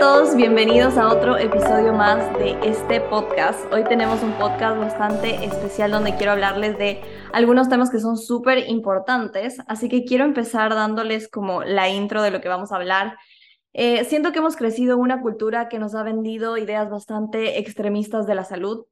todos, bienvenidos a otro episodio más de este podcast. Hoy tenemos un podcast bastante especial donde quiero hablarles de algunos temas que son súper importantes, así que quiero empezar dándoles como la intro de lo que vamos a hablar. Eh, siento que hemos crecido en una cultura que nos ha vendido ideas bastante extremistas de la salud,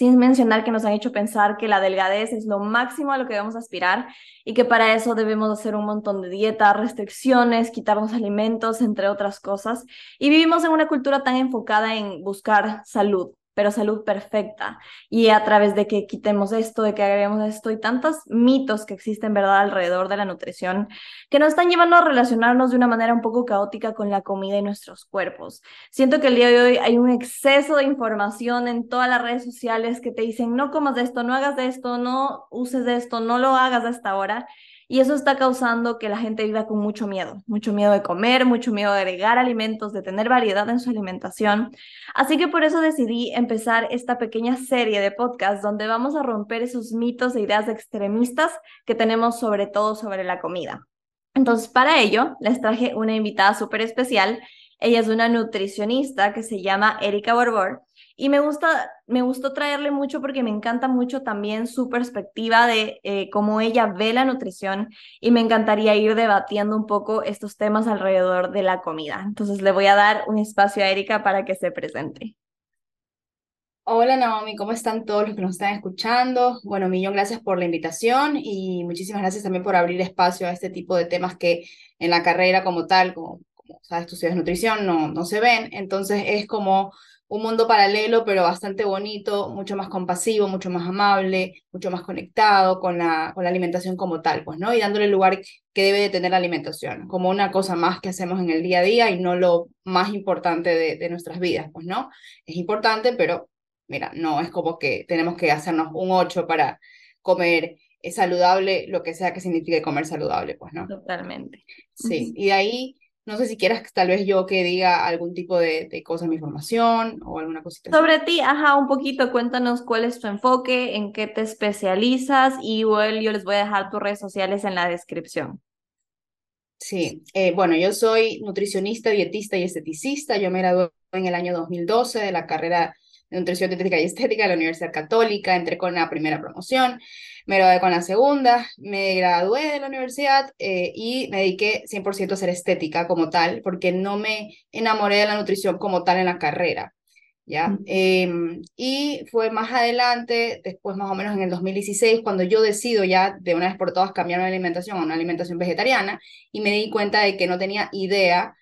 sin mencionar que nos han hecho pensar que la delgadez es lo máximo a lo que debemos aspirar y que para eso debemos hacer un montón de dietas, restricciones, quitarnos alimentos, entre otras cosas. Y vivimos en una cultura tan enfocada en buscar salud, pero salud perfecta. Y a través de que quitemos esto, de que agreguemos esto y tantos mitos que existen, ¿verdad?, alrededor de la nutrición, que nos están llevando a relacionarnos de una manera un poco caótica con la comida y nuestros cuerpos. Siento que el día de hoy hay un exceso de información en todas las redes sociales que te dicen, no comas de esto, no hagas de esto, no uses de esto, no lo hagas hasta ahora. Y eso está causando que la gente viva con mucho miedo, mucho miedo de comer, mucho miedo de agregar alimentos, de tener variedad en su alimentación. Así que por eso decidí empezar esta pequeña serie de podcasts donde vamos a romper esos mitos e ideas extremistas que tenemos sobre todo sobre la comida. Entonces, para ello, les traje una invitada súper especial. Ella es una nutricionista que se llama Erika Borbor y me gusta, me gustó traerle mucho porque me encanta mucho también su perspectiva de eh, cómo ella ve la nutrición y me encantaría ir debatiendo un poco estos temas alrededor de la comida. Entonces le voy a dar un espacio a Erika para que se presente. Hola Naomi, ¿cómo están todos los que nos están escuchando? Bueno, millón gracias por la invitación y muchísimas gracias también por abrir espacio a este tipo de temas que en la carrera como tal, como, como sabes, tú estudias nutrición, no, no se ven. Entonces es como un mundo paralelo, pero bastante bonito, mucho más compasivo, mucho más amable, mucho más conectado con la, con la alimentación como tal, pues, ¿no? Y dándole el lugar que debe de tener la alimentación, como una cosa más que hacemos en el día a día y no lo más importante de, de nuestras vidas, pues, ¿no? Es importante, pero, mira, no es como que tenemos que hacernos un 8 para comer saludable, lo que sea que signifique comer saludable, pues, ¿no? Totalmente. Sí, y de ahí no sé si quieras tal vez yo que diga algún tipo de, de cosa en mi formación o alguna cosita. Sobre ti, ajá, un poquito, cuéntanos cuál es tu enfoque, en qué te especializas y igual yo les voy a dejar tus redes sociales en la descripción. Sí, eh, bueno, yo soy nutricionista, dietista y esteticista. Yo me gradué en el año 2012 de la carrera de nutrición dietética y estética de la Universidad Católica. Entré con la primera promoción me gradué con la segunda, me gradué de la universidad eh, y me dediqué 100% a hacer estética como tal, porque no me enamoré de la nutrición como tal en la carrera. ¿ya? Em, y fue más adelante, después más o menos en el 2016, cuando yo decido ya de una vez por todas cambiar mi alimentación a una alimentación vegetariana y me di cuenta de que no tenía idea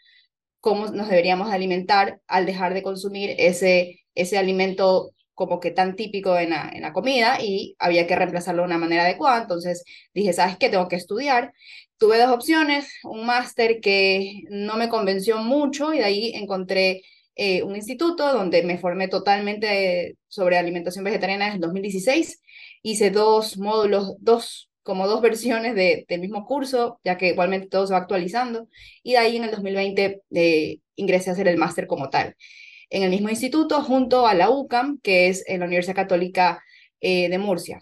cómo nos deberíamos alimentar al dejar de consumir ese, ese alimento como que tan típico en la, en la comida y había que reemplazarlo de una manera adecuada. Entonces dije, ¿sabes qué? Tengo que estudiar. Tuve dos opciones, un máster que no me convenció mucho y de ahí encontré eh, un instituto donde me formé totalmente sobre alimentación vegetariana en 2016. Hice dos módulos, dos como dos versiones de, del mismo curso, ya que igualmente todo se va actualizando. Y de ahí en el 2020 eh, ingresé a hacer el máster como tal en el mismo instituto junto a la UCAM, que es en la Universidad Católica eh, de Murcia.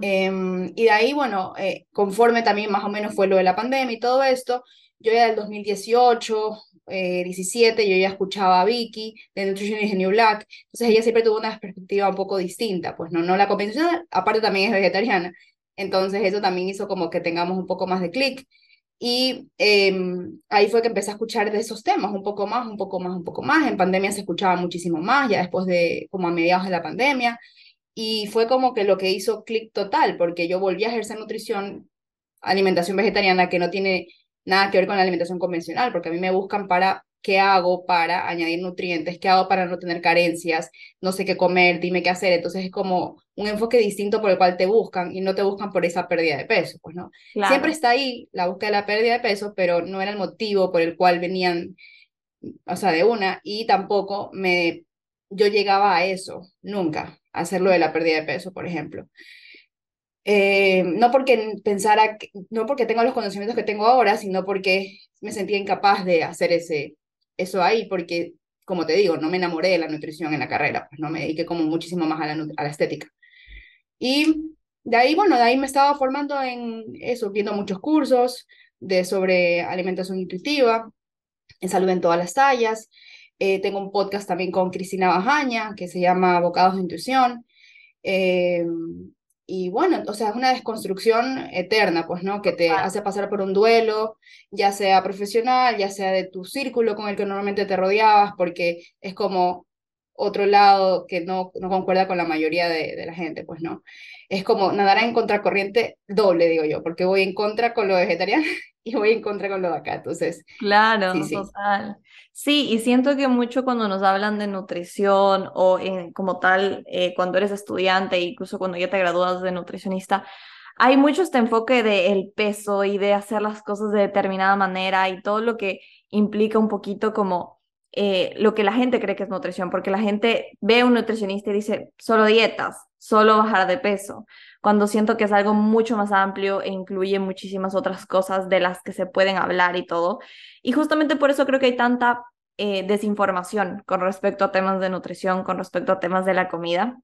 Em, y de ahí, bueno, eh, conforme también más o menos fue lo de la pandemia y todo esto, yo ya del 2018, 17, eh, yo ya escuchaba a Vicky de Nutrition is New Black, entonces ella siempre tuvo una perspectiva un poco distinta, pues no, no la convencional, aparte también es vegetariana, entonces eso también hizo como que tengamos un poco más de clic. Y em, ahí fue que empecé a escuchar de esos temas, un poco más, un poco más, un poco más. En pandemia se escuchaba muchísimo más, ya después de, como a mediados de la pandemia. Y fue como que lo que hizo clic total, porque yo volví a ejercer nutrición, alimentación vegetariana, que no tiene nada que ver con la alimentación convencional, porque a mí me buscan para qué hago para añadir nutrientes, qué hago para no tener carencias, no sé qué comer, dime qué hacer. Entonces es como un enfoque distinto por el cual te buscan y no te buscan por esa pérdida de peso, pues no. Siempre está ahí la búsqueda de la pérdida de peso, pero no era el motivo por el cual venían, o sea, de una, y tampoco me, yo llegaba a eso, nunca, a hacerlo de la pérdida de peso, por ejemplo. Eh, no porque pensara, no porque tengo los conocimientos que tengo ahora, sino porque me sentía incapaz de hacer ese, eso ahí, porque, como te digo, no me enamoré de la nutrición en la carrera, pues no me dediqué como muchísimo más a la, a la estética. Y de ahí, bueno, de ahí me estaba formando en eso, viendo muchos cursos de, sobre alimentación intuitiva. en salud en todas las tallas. Eh, tengo un podcast también con Cristina Bajaña que se llama Bocados de Intuición. Eh, y bueno, o sea, es una desconstrucción eterna, pues, ¿no? Que te hace pasar por un duelo, ya sea profesional, ya sea de tu círculo con el que normalmente te rodeabas, porque es como otro lado que no, no concuerda con la mayoría de, de la gente, pues, ¿no? Es como nadar en contracorriente doble, digo yo, porque voy en contra con lo vegetariano y voy en contra con lo de acá, entonces. Claro, total. Sí, y siento que mucho cuando nos hablan de nutrición o en, como tal, eh, cuando eres estudiante, incluso cuando ya te gradúas de nutricionista, hay mucho este enfoque del peso y de hacer las cosas de determinada manera y todo lo que implica un poquito como eh, lo que la gente cree que es nutrición, porque la gente ve a un nutricionista y dice, solo dietas, solo bajar de peso, cuando siento que es algo mucho más amplio e incluye muchísimas otras cosas de las que se pueden hablar y todo. Y justamente por eso creo que hay tanta eh, desinformación con respecto a temas de nutrición, con respecto a temas de la comida.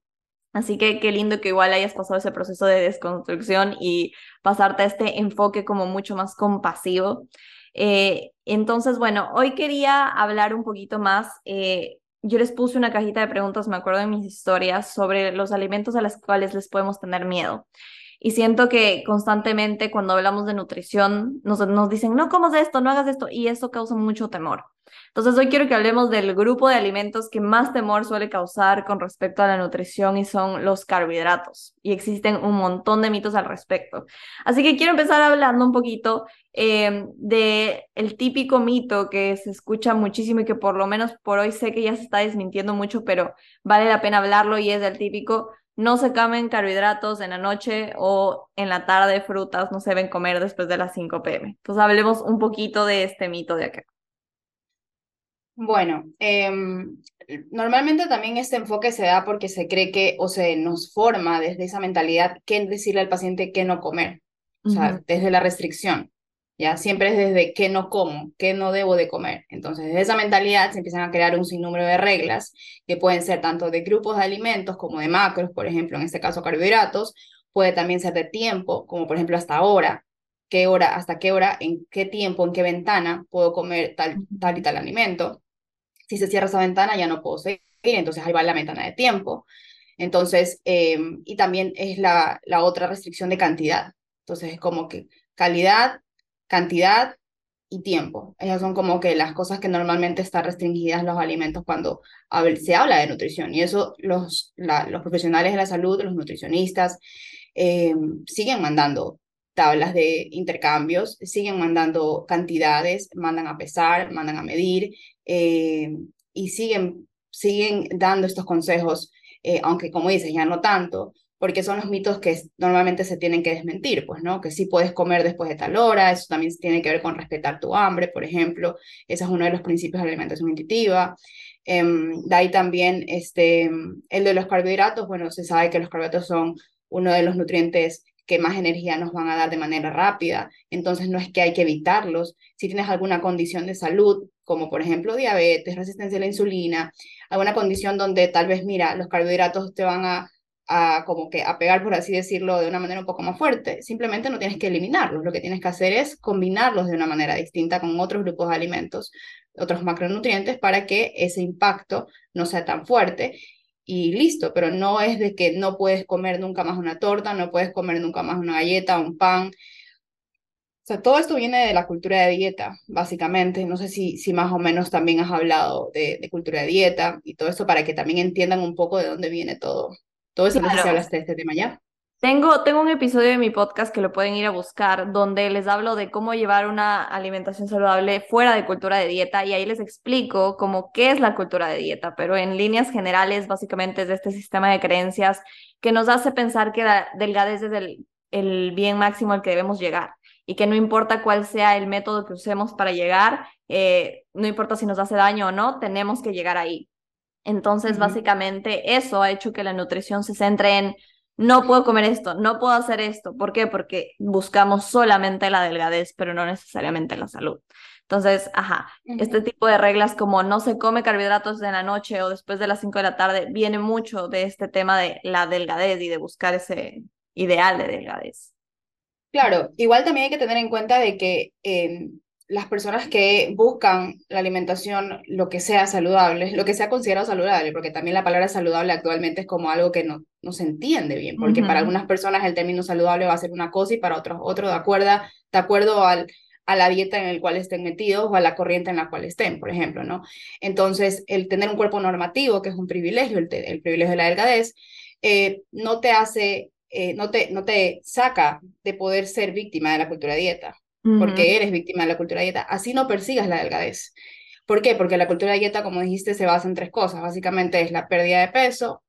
Así que qué lindo que igual hayas pasado ese proceso de desconstrucción y pasarte a este enfoque como mucho más compasivo. Eh, entonces, bueno, hoy quería hablar un poquito más. Eh, yo les puse una cajita de preguntas, me acuerdo de mis historias, sobre los alimentos a los cuales les podemos tener miedo. Y siento que constantemente cuando hablamos de nutrición nos, nos dicen, no comas esto, no hagas esto, y eso causa mucho temor. Entonces hoy quiero que hablemos del grupo de alimentos que más temor suele causar con respecto a la nutrición y son los carbohidratos. Y existen un montón de mitos al respecto. Así que quiero empezar hablando un poquito eh, de el típico mito que se escucha muchísimo y que por lo menos por hoy sé que ya se está desmintiendo mucho, pero vale la pena hablarlo y es el típico no se comen carbohidratos en la noche o en la tarde, frutas no se deben comer después de las 5 pm. Entonces hablemos un poquito de este mito de acá. Bueno, em, normalmente también este enfoque se da porque se cree que o se nos forma desde esa mentalidad qué decirle al paciente qué no comer, o sea, desde la restricción, ¿ya? Siempre es desde qué no como, qué no debo de comer. Entonces, desde esa mentalidad se empiezan a crear un sinnúmero de reglas que pueden ser tanto de grupos de alimentos como de macros, por ejemplo, en este caso carbohidratos, puede también ser de tiempo, como por ejemplo hasta ahora, qué hora, hasta qué hora, en qué tiempo, en qué ventana puedo comer tal, tal y tal alimento si se cierra esa ventana ya no puedo seguir, entonces ahí va la ventana de tiempo. Entonces, eh, y también es la, la otra restricción de cantidad. Entonces es como que calidad, cantidad y tiempo. Esas son como que las cosas que normalmente están restringidas los alimentos cuando se habla de nutrición. Y eso los, los profesionales de la salud, los nutricionistas, eh, siguen mandando tablas de intercambios, siguen mandando cantidades, mandan a pesar, mandan a medir eh, y siguen, siguen dando estos consejos, eh, aunque como dices, ya no tanto, porque son los mitos que normalmente se tienen que desmentir, pues, ¿no? Que sí puedes comer después de tal hora, eso también tiene que ver con respetar tu hambre, por ejemplo, ese es uno de los principios de la alimentación intuitiva. Em, de ahí también este, el de los carbohidratos, bueno, se sabe que los carbohidratos son uno de los nutrientes que más energía nos van a dar de manera rápida. Entonces no es que hay que evitarlos. Si tienes alguna condición de salud, como por ejemplo diabetes, resistencia a la insulina, alguna condición donde tal vez, mira, los carbohidratos te van a, a como que a pegar, por así decirlo, de una manera un poco más fuerte, simplemente no tienes que eliminarlos. Lo que tienes que hacer es combinarlos de una manera distinta con otros grupos de alimentos, otros macronutrientes, para que ese impacto no sea tan fuerte y listo, pero no es de que no puedes comer nunca más una torta, no puedes comer nunca más una galleta, un pan. O sea, todo esto viene de la cultura de dieta, básicamente. No sé si, si más o menos también has hablado de, de cultura de dieta y todo esto para que también entiendan un poco de dónde viene todo. Todo eso, no sé si hablaste de este tema ya. Tengo, tengo un episodio de mi podcast que lo pueden ir a buscar, donde les hablo de cómo llevar una alimentación saludable fuera de cultura de dieta y ahí les explico cómo qué es la cultura de dieta, pero en líneas generales básicamente es de este sistema de creencias que nos hace pensar que la delgadez es el, el bien máximo al que debemos llegar y que no importa cuál sea el método que usemos para llegar, eh, no importa si nos hace daño o no, tenemos que llegar ahí. Entonces, básicamente eso ha hecho que la nutrición se centre en no puedo comer esto, no puedo hacer esto. ¿Por qué? Porque buscamos solamente la delgadez, pero no necesariamente la salud. Entonces, ajá, este tipo de reglas como no se come carbohidratos en la noche o después de las 5 de la tarde, viene mucho de este tema de la delgadez y de buscar ese ideal de delgadez. Claro, igual también hay que tener en cuenta de que em, las personas que buscan la alimentación, lo que sea saludable, lo que sea considerado saludable, porque también la palabra saludable actualmente es como algo que no, no se entiende bien, porque para algunas personas el término saludable va a ser una cosa y para otros otro, de acuerdo, de acuerdo al, a la dieta en la cual estén metidos o a la corriente en la cual estén, por ejemplo, ¿no? Entonces, el tener un cuerpo normativo, que es un privilegio, el, el privilegio de la delgadez, eh, no te hace, eh, no, te, no te saca de poder ser víctima de la cultura dieta, porque eres víctima de la cultura dieta, así no persigas la delgadez. ¿Por qué? Porque la cultura dieta, como dijiste, se basa en tres cosas. Básicamente es la pérdida de peso,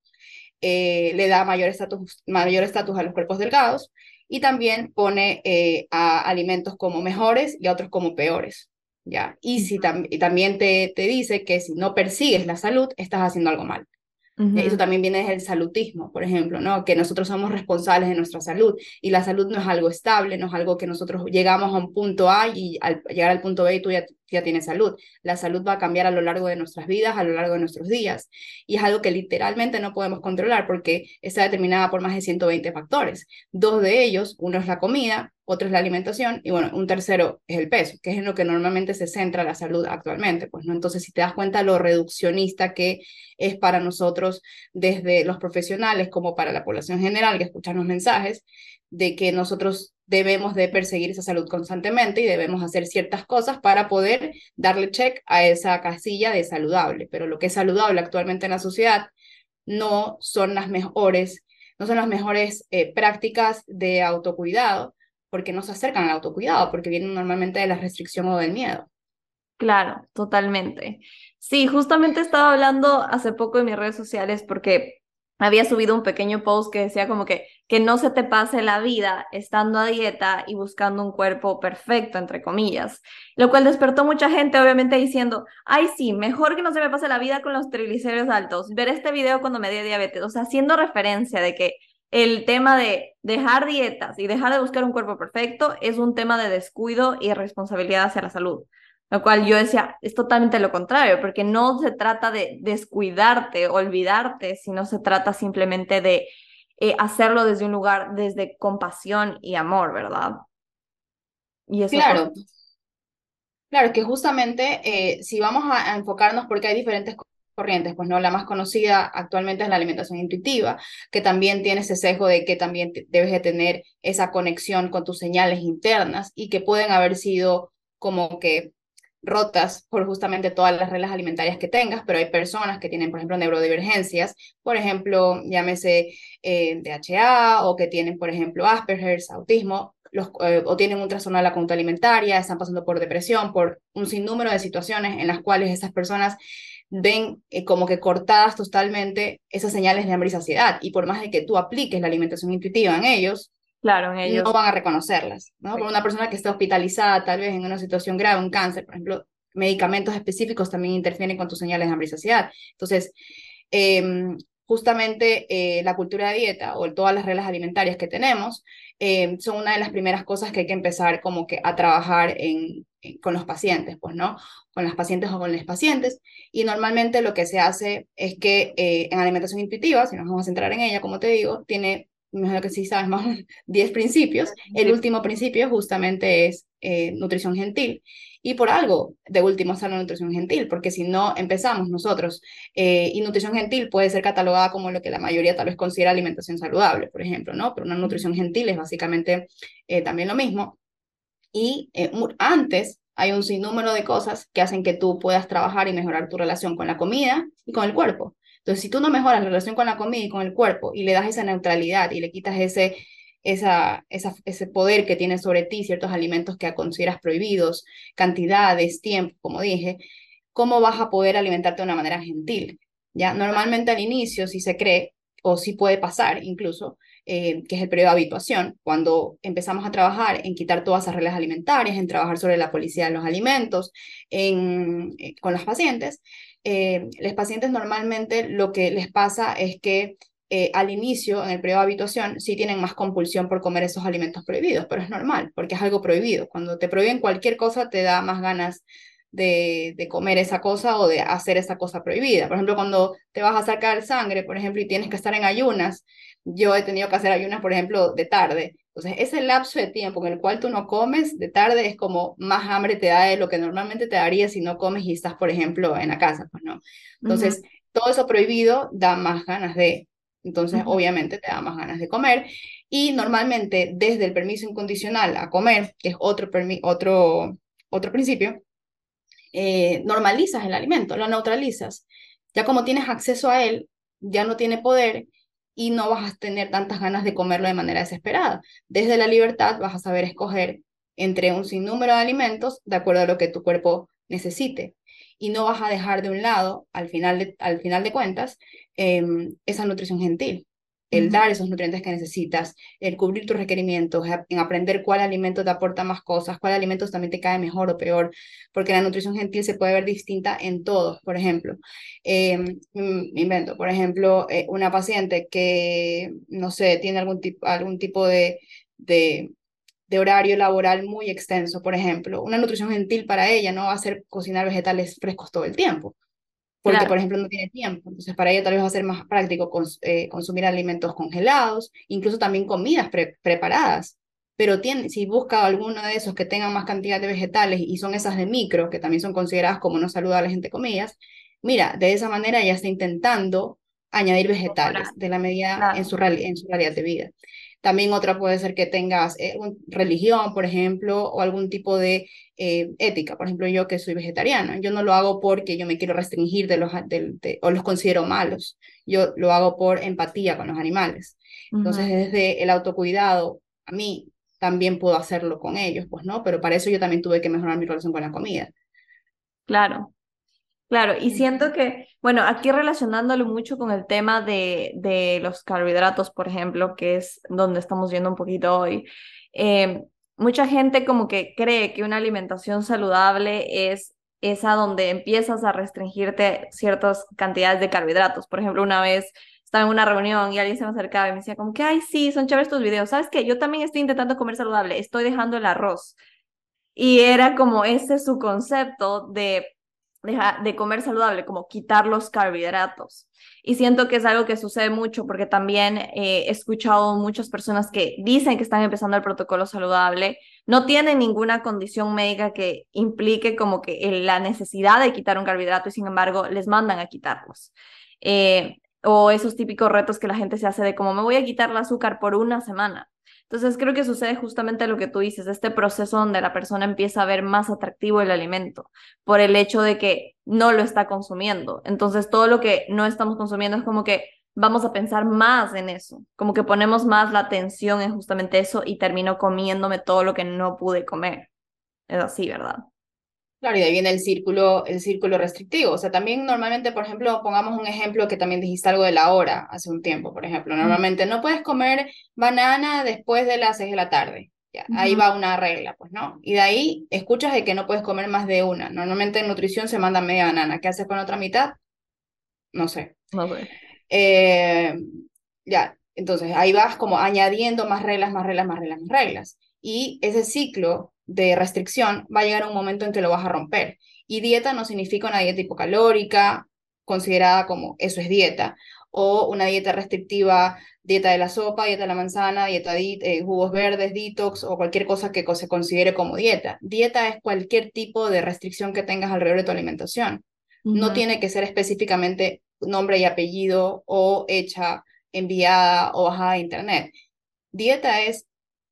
eh, le da mayor estatus mayor estatus a los cuerpos delgados y también pone eh, a alimentos como mejores y a otros como peores. ¿ya? Y, si y también te, te dice que si no persigues la salud, estás haciendo algo mal. Eso también viene desde el salutismo, por ejemplo, ¿no? Que nosotros somos responsables de nuestra salud y la salud no es algo estable, no es algo que nosotros llegamos a un punto A y al llegar al punto B tú ya, ya tienes salud. La salud va a cambiar a lo largo de nuestras vidas, a lo largo de nuestros días y es algo que literalmente no podemos controlar porque está determinada por más de 120 factores. Dos de ellos, uno es la comida, otro es la alimentación y bueno, un tercero es el peso, que es en lo que normalmente se centra la salud actualmente, pues no, entonces si te das cuenta lo reduccionista que es para nosotros desde los profesionales como para la población general que escuchan los mensajes de que nosotros debemos de perseguir esa salud constantemente y debemos hacer ciertas cosas para poder darle check a esa casilla de saludable, pero lo que es saludable actualmente en la sociedad no son las mejores no son las mejores eh, prácticas de autocuidado, porque no se acercan al autocuidado, porque vienen normalmente de la restricción o del miedo. Claro, totalmente. Sí, justamente estaba hablando hace poco en mis redes sociales porque había subido un pequeño post que decía como que que no se te pase la vida estando a dieta y buscando un cuerpo perfecto, entre comillas, lo cual despertó mucha gente obviamente diciendo, ay sí, mejor que no se me pase la vida con los triglicéridos altos, ver este video cuando me dio diabetes, o sea, haciendo referencia de que el tema de dejar dietas y dejar de buscar un cuerpo perfecto es un tema de descuido y responsabilidad hacia la salud. Lo cual yo decía, es totalmente lo contrario, porque no se trata de descuidarte, olvidarte, sino se trata simplemente de eh, hacerlo desde un lugar, desde compasión y amor, ¿verdad? Y eso claro. Claro, que justamente eh, si vamos a, a, enfocarnos, porque hay diferentes corrientes, pues no, la más conocida actualmente es la alimentación intuitiva, que también tiene ese sesgo de que también debes de tener esa conexión con tus señales internas y que pueden haber sido como que rotas por justamente todas las reglas alimentarias que tengas, pero hay personas que tienen, por ejemplo, neurodivergencias, por ejemplo, llámese eh, DHA o que tienen, por ejemplo, Asperger's, autismo, los, eh, o tienen un trastorno de la conducta alimentaria, están pasando por depresión, por un sinnúmero de situaciones en las cuales esas personas ven eh, como que cortadas totalmente esas señales de hambre y saciedad. Y por más de que tú apliques la alimentación intuitiva en ellos, claro, en ellos. no van a reconocerlas. ¿no? Por una persona que está hospitalizada, tal vez en una situación grave, un cáncer, por ejemplo, medicamentos específicos también interfieren con tus señales de hambre y saciedad. Entonces, em, justamente eh, la cultura de dieta o todas las reglas alimentarias que tenemos em, son una de las primeras cosas que hay que empezar como que a trabajar en, con los pacientes, pues, ¿no? Con las pacientes o con los pacientes. Y normalmente lo que se hace es que eh, en alimentación intuitiva, si nos vamos a centrar en ella, como te digo, tiene, mejor que sí sabes más, 10 principios. El último principio justamente es eh, nutrición gentil. Y por algo, de último, está la nutrición gentil, porque si no empezamos nosotros, eh, y nutrición gentil puede ser catalogada como lo que la mayoría tal vez considera alimentación saludable, por ejemplo, ¿no? Pero una nutrición gentil es básicamente también lo mismo. Y eh, antes hay un sinnúmero de cosas que hacen que tú puedas trabajar y mejorar tu relación con la comida y con el cuerpo. Entonces, si tú no mejoras la relación con la comida y con el cuerpo y le das esa neutralidad y le quitas ese, esa, esa, ese poder que tiene sobre ti ciertos alimentos que consideras prohibidos, cantidades, tiempo, como dije, ¿cómo vas a poder alimentarte de una manera gentil? Ya, normalmente al inicio, si se cree, o si puede pasar incluso, eh, que es el periodo de habituación, cuando empezamos a trabajar en quitar todas esas reglas alimentarias, en trabajar sobre la policía de los alimentos en, eh, con los pacientes. Eh, los pacientes normalmente lo que les pasa es que al inicio, en el periodo de habituación, sí tienen más compulsión por comer esos alimentos prohibidos, pero es normal, porque es algo prohibido. Cuando te prohíben cualquier cosa, te da más ganas de, de, comer esa cosa o de hacer esa cosa prohibida. Por ejemplo, cuando te vas a sacar sangre, por ejemplo, y tienes que estar en ayunas, yo he tenido que hacer ayunas, por ejemplo, de tarde, Entonces, ese lapso de tiempo en el cual tú no comes de tarde es como más hambre te da de lo que normalmente te daría si no comes y estás, por ejemplo, en la casa, pues no. Entonces, todo eso prohibido da más ganas de, entonces obviamente te da más ganas de comer. Y normalmente desde el permiso incondicional a comer, que es otro, otro, otro principio, eh, normalizas el alimento, lo neutralizas. Ya como tienes acceso a él, ya no tiene poder y no vas a tener tantas ganas de comerlo de manera desesperada. Desde la libertad vas a saber escoger entre un sinnúmero de alimentos de acuerdo a lo que tu cuerpo necesite. Y no vas a dejar de un lado, al final de, al final de cuentas, em, esa nutrición gentil el dar esos nutrientes que necesitas, el cubrir tus requerimientos, en aprender cuál alimento te aporta más cosas, cuál alimentos también te cae mejor o peor, porque la nutrición gentil se puede ver distinta en todos. Por ejemplo, eh, invento, por ejemplo, eh, una paciente que, no sé, tiene algún tipo, algún tipo de, de, de horario laboral muy extenso, por ejemplo, una nutrición gentil para ella no va a ser cocinar vegetales frescos todo el tiempo porque por ejemplo no tiene tiempo. Entonces para ella tal vez va a ser más práctico eh, consumir alimentos congelados, incluso también comidas preparadas. Pero tiene, si busca alguno de esos que tengan más cantidad de vegetales y son esas de micro, que también son consideradas como no saludables entre comillas, mira, de esa manera ella está intentando añadir vegetales de la medida en, su, en su realidad de vida. También otra puede ser que tengas eh, religión, por ejemplo, o algún tipo de eh, ética. Por ejemplo, yo que soy vegetariana, yo no lo hago porque yo me quiero restringir de los, o los considero malos. Yo lo hago por empatía con los animales. Entonces, desde el autocuidado, a mí también puedo hacerlo con ellos, pues, ¿no? Pero para eso yo también tuve que mejorar mi relación con la comida. Claro, Claro, y siento que, bueno, aquí relacionándolo mucho con el tema de, de los carbohidratos, por ejemplo, que es donde estamos viendo un poquito hoy, eh, mucha gente como que cree que una alimentación saludable es esa donde empiezas a restringirte ciertas cantidades de carbohidratos. Por ejemplo, una vez estaba en una reunión y alguien se me acercaba y me decía como que, ay, sí, son chéveres tus videos. ¿Sabes qué? Yo también estoy intentando comer saludable, estoy dejando el arroz. Y era como ese su concepto de de comer saludable, como quitar los carbohidratos. Y siento que es algo que sucede mucho porque también eh, he escuchado muchas personas que dicen que están empezando el protocolo saludable, no tienen ninguna condición médica que implique como que la necesidad de quitar un carbohidrato y sin embargo les mandan a quitarlos. Eh, o esos típicos retos que la gente se hace de como me voy a quitar el azúcar por una semana. Entonces creo que sucede justamente lo que tú dices, este proceso donde la persona empieza a ver más atractivo el alimento por el hecho de que no lo está consumiendo. Entonces todo lo que no estamos consumiendo es como que vamos a pensar más en eso, como que ponemos más la atención en justamente eso y termino comiéndome todo lo que no pude comer. Es así, ¿verdad? Claro, y de ahí viene el círculo, el círculo restrictivo. O sea, también normalmente, por ejemplo, pongamos un ejemplo que también dijiste algo de la hora hace un tiempo, por ejemplo. Normalmente no puedes comer banana después de las seis de la tarde. Ya, Ahí va una regla, pues, ¿no? Y de ahí escuchas de que no puedes comer más de una. Normalmente en nutrición se manda media banana. ¿Qué haces con otra mitad? No sé. No sé. Eh, ya, entonces ahí vas como añadiendo más reglas, más reglas, más reglas, más reglas. Y ese ciclo de restricción, va a llegar un momento en que lo vas a romper. Y dieta no significa una dieta hipocalórica, considerada como eso es dieta, o una dieta restrictiva, dieta de la sopa, dieta de la manzana, dieta de eh, jugos verdes, detox o cualquier cosa que se considere como dieta. Dieta es cualquier tipo de restricción que tengas alrededor de tu alimentación. No tiene que ser específicamente nombre y apellido o hecha, enviada o bajada de internet. Dieta es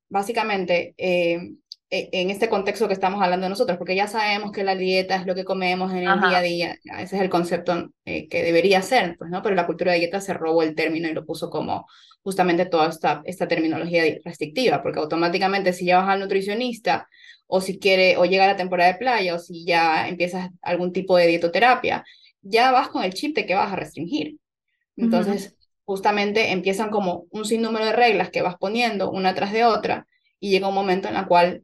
básicamente eh, en este contexto que estamos hablando nosotros, porque ya sabemos que la dieta es lo que comemos en el día a día, ese es el concepto eh, que debería ser, pues, ¿no? Pero la cultura de dieta se robó el término y lo puso como justamente toda esta, esta terminología restrictiva, porque automáticamente si ya vas al nutricionista o si quiere, o llega la temporada de playa, o si ya empiezas algún tipo de dietoterapia, ya vas con el chip de que vas a restringir. Entonces, justamente empiezan como un sinnúmero de reglas que vas poniendo una tras de otra y llega un momento en el cual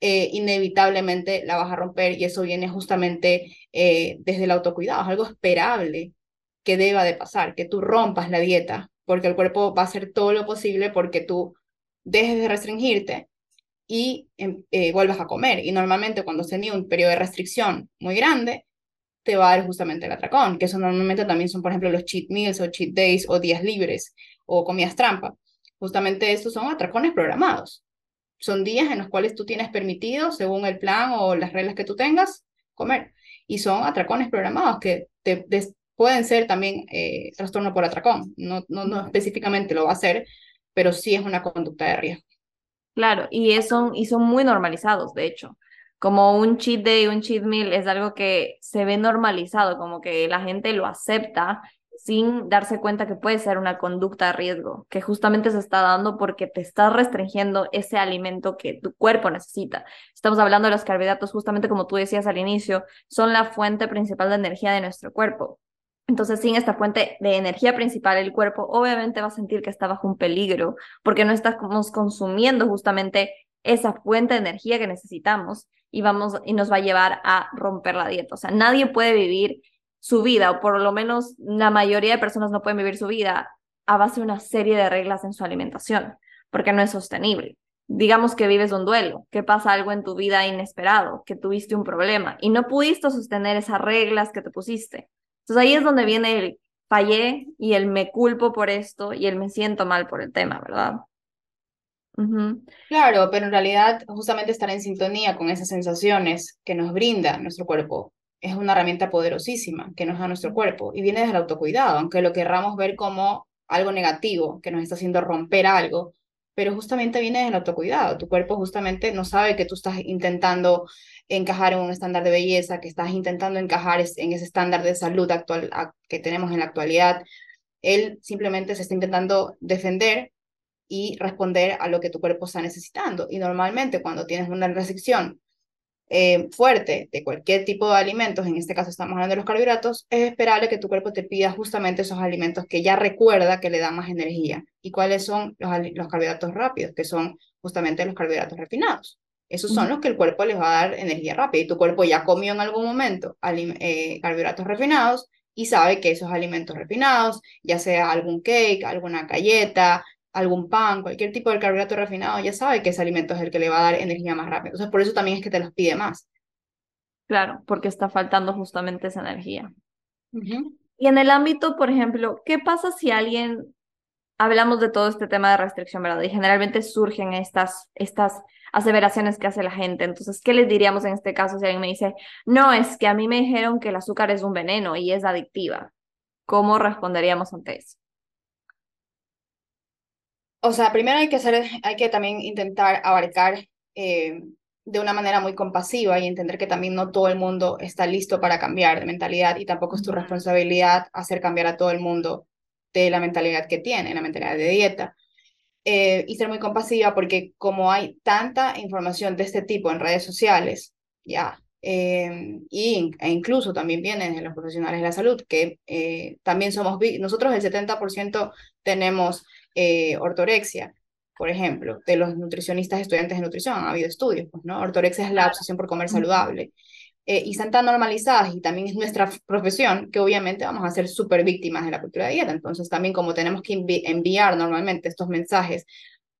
eh, inevitablemente la vas a romper y eso viene justamente eh, desde el autocuidado, es algo esperable que deba de pasar, que tú rompas la dieta, porque el cuerpo va a hacer todo lo posible porque tú dejes de restringirte y em, eh, vuelvas a comer. Y normalmente cuando se tiene un periodo de restricción muy grande, te va a dar justamente el atracón, que eso normalmente también son, por ejemplo, los cheat meals o cheat days o días libres o comidas trampa. Justamente estos son atracones programados. Son días en los cuales tú tienes permitido, según el plan o las reglas que tú tengas, comer. Y son atracones programados que te, pueden ser también eh, trastorno por atracón. No, no, no específicamente lo va a ser, pero sí es una conducta de riesgo. Claro, y, son, y son muy normalizados, de hecho. Como un cheat day, un cheat meal es algo que se ve normalizado, como que la gente lo acepta sin darse cuenta que puede ser una conducta de riesgo, que justamente se está dando porque te estás restringiendo ese alimento que tu cuerpo necesita. Estamos hablando de los carbohidratos, justamente como tú decías al inicio, son la fuente principal de energía de nuestro cuerpo. Entonces, sin esta fuente de energía principal, el cuerpo obviamente va a sentir que está bajo un peligro porque no estamos consumiendo justamente esa fuente de energía que necesitamos y, vamos, y nos va a llevar a romper la dieta. O sea, nadie puede vivir su vida, o por lo menos la mayoría de personas no pueden vivir su vida a base de una serie de reglas en su alimentación, porque no es sostenible. Digamos que vives un duelo, que pasa algo en tu vida inesperado, que tuviste un problema y no pudiste sostener esas reglas que te pusiste entonces ahí es donde viene el fallé y el me culpo por esto y el me siento mal por el tema, ¿verdad? Claro, pero en realidad justamente estar en sintonía con esas sensaciones que nos brinda nuestro cuerpo es una herramienta poderosísima que nos da nuestro cuerpo y viene desde el autocuidado, aunque lo querramos ver como algo negativo que nos está haciendo romper algo, pero justamente viene del autocuidado. Tu cuerpo justamente no sabe que tú estás intentando encajar en un estándar de belleza, que estás intentando encajar en ese estándar de salud actual que tenemos en la actualidad. Él simplemente se está intentando defender y responder a lo que tu cuerpo está necesitando. Y normalmente cuando tienes una restricción eh, fuerte de cualquier tipo de alimentos, en este caso estamos hablando de los carbohidratos, es esperable que tu cuerpo te pida justamente esos alimentos que ya recuerda que le dan más energía. ¿Y cuáles son los, los carbohidratos rápidos? Que son justamente los carbohidratos refinados. Esos son los que el cuerpo les va a dar energía rápida y tu cuerpo ya comió en algún momento eh, carbohidratos refinados y sabe que esos alimentos refinados, ya sea algún cake, alguna galleta, algún pan, cualquier tipo de carbohidrato refinado, ya sabe que ese alimento es el que le va a dar energía más rápido. Entonces, por eso también es que te los pide más. Claro, porque está faltando justamente esa energía. Y en el ámbito, por ejemplo, ¿qué pasa si alguien, hablamos de todo este tema de restricción, ¿verdad? Y generalmente surgen estas, estas aseveraciones que hace la gente. Entonces, ¿qué les diríamos en este caso si alguien me dice, no, es que a mí me dijeron que el azúcar es un veneno y es adictiva? ¿Cómo responderíamos ante eso? O sea, primero hay que hacer, hay que también intentar abarcar eh, de una manera muy compasiva y entender que también no todo el mundo está listo para cambiar de mentalidad y tampoco es tu responsabilidad hacer cambiar a todo el mundo de la mentalidad que tiene, la mentalidad de dieta. Eh, y ser muy compasiva porque como hay tanta información de este tipo en redes sociales, ya, eh, y, e incluso también vienen de los profesionales de la salud, que eh, también somos, nosotros el 70% tenemos ortorexia, por ejemplo, de los nutricionistas estudiantes de nutrición, ha habido estudios, pues, ¿no? Ortorexia es la obsesión por comer saludable. Eh, y están tan normalizadas y también es nuestra profesión que obviamente vamos a ser súper víctimas de la cultura de dieta. Entonces también como tenemos que enviar normalmente estos mensajes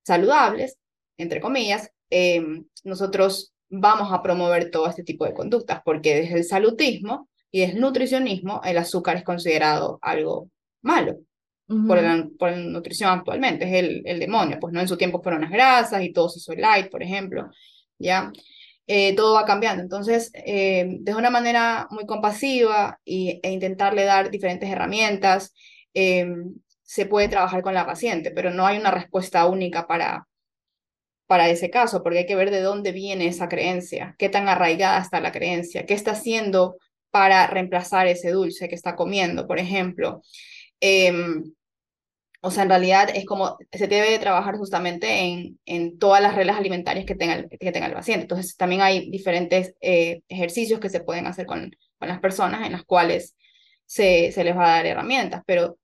saludables, entre comillas, em, nosotros vamos a promover todo este tipo de conductas porque desde el salutismo y desde el nutricionismo el azúcar es considerado algo malo. Por, la, por, la, nutrición actualmente, es el, el demonio, pues no en su tiempo fueron las grasas y todo se hizo light, por ejemplo, ¿ya? Eh, todo va cambiando. Entonces, eh, de una manera muy compasiva y, e intentarle dar diferentes herramientas, eh, se puede trabajar con la paciente, pero no hay una respuesta única para, para ese caso, porque hay que ver de dónde viene esa creencia, qué tan arraigada está la creencia, qué está haciendo para reemplazar ese dulce que está comiendo, por ejemplo. Em, o sea, en realidad es como, se debe trabajar justamente en, en todas las reglas alimentarias que tenga, el, que tenga el paciente. Entonces, también hay diferentes eh, ejercicios que se pueden hacer con, con las personas en las cuales se, se les va a dar herramientas, pero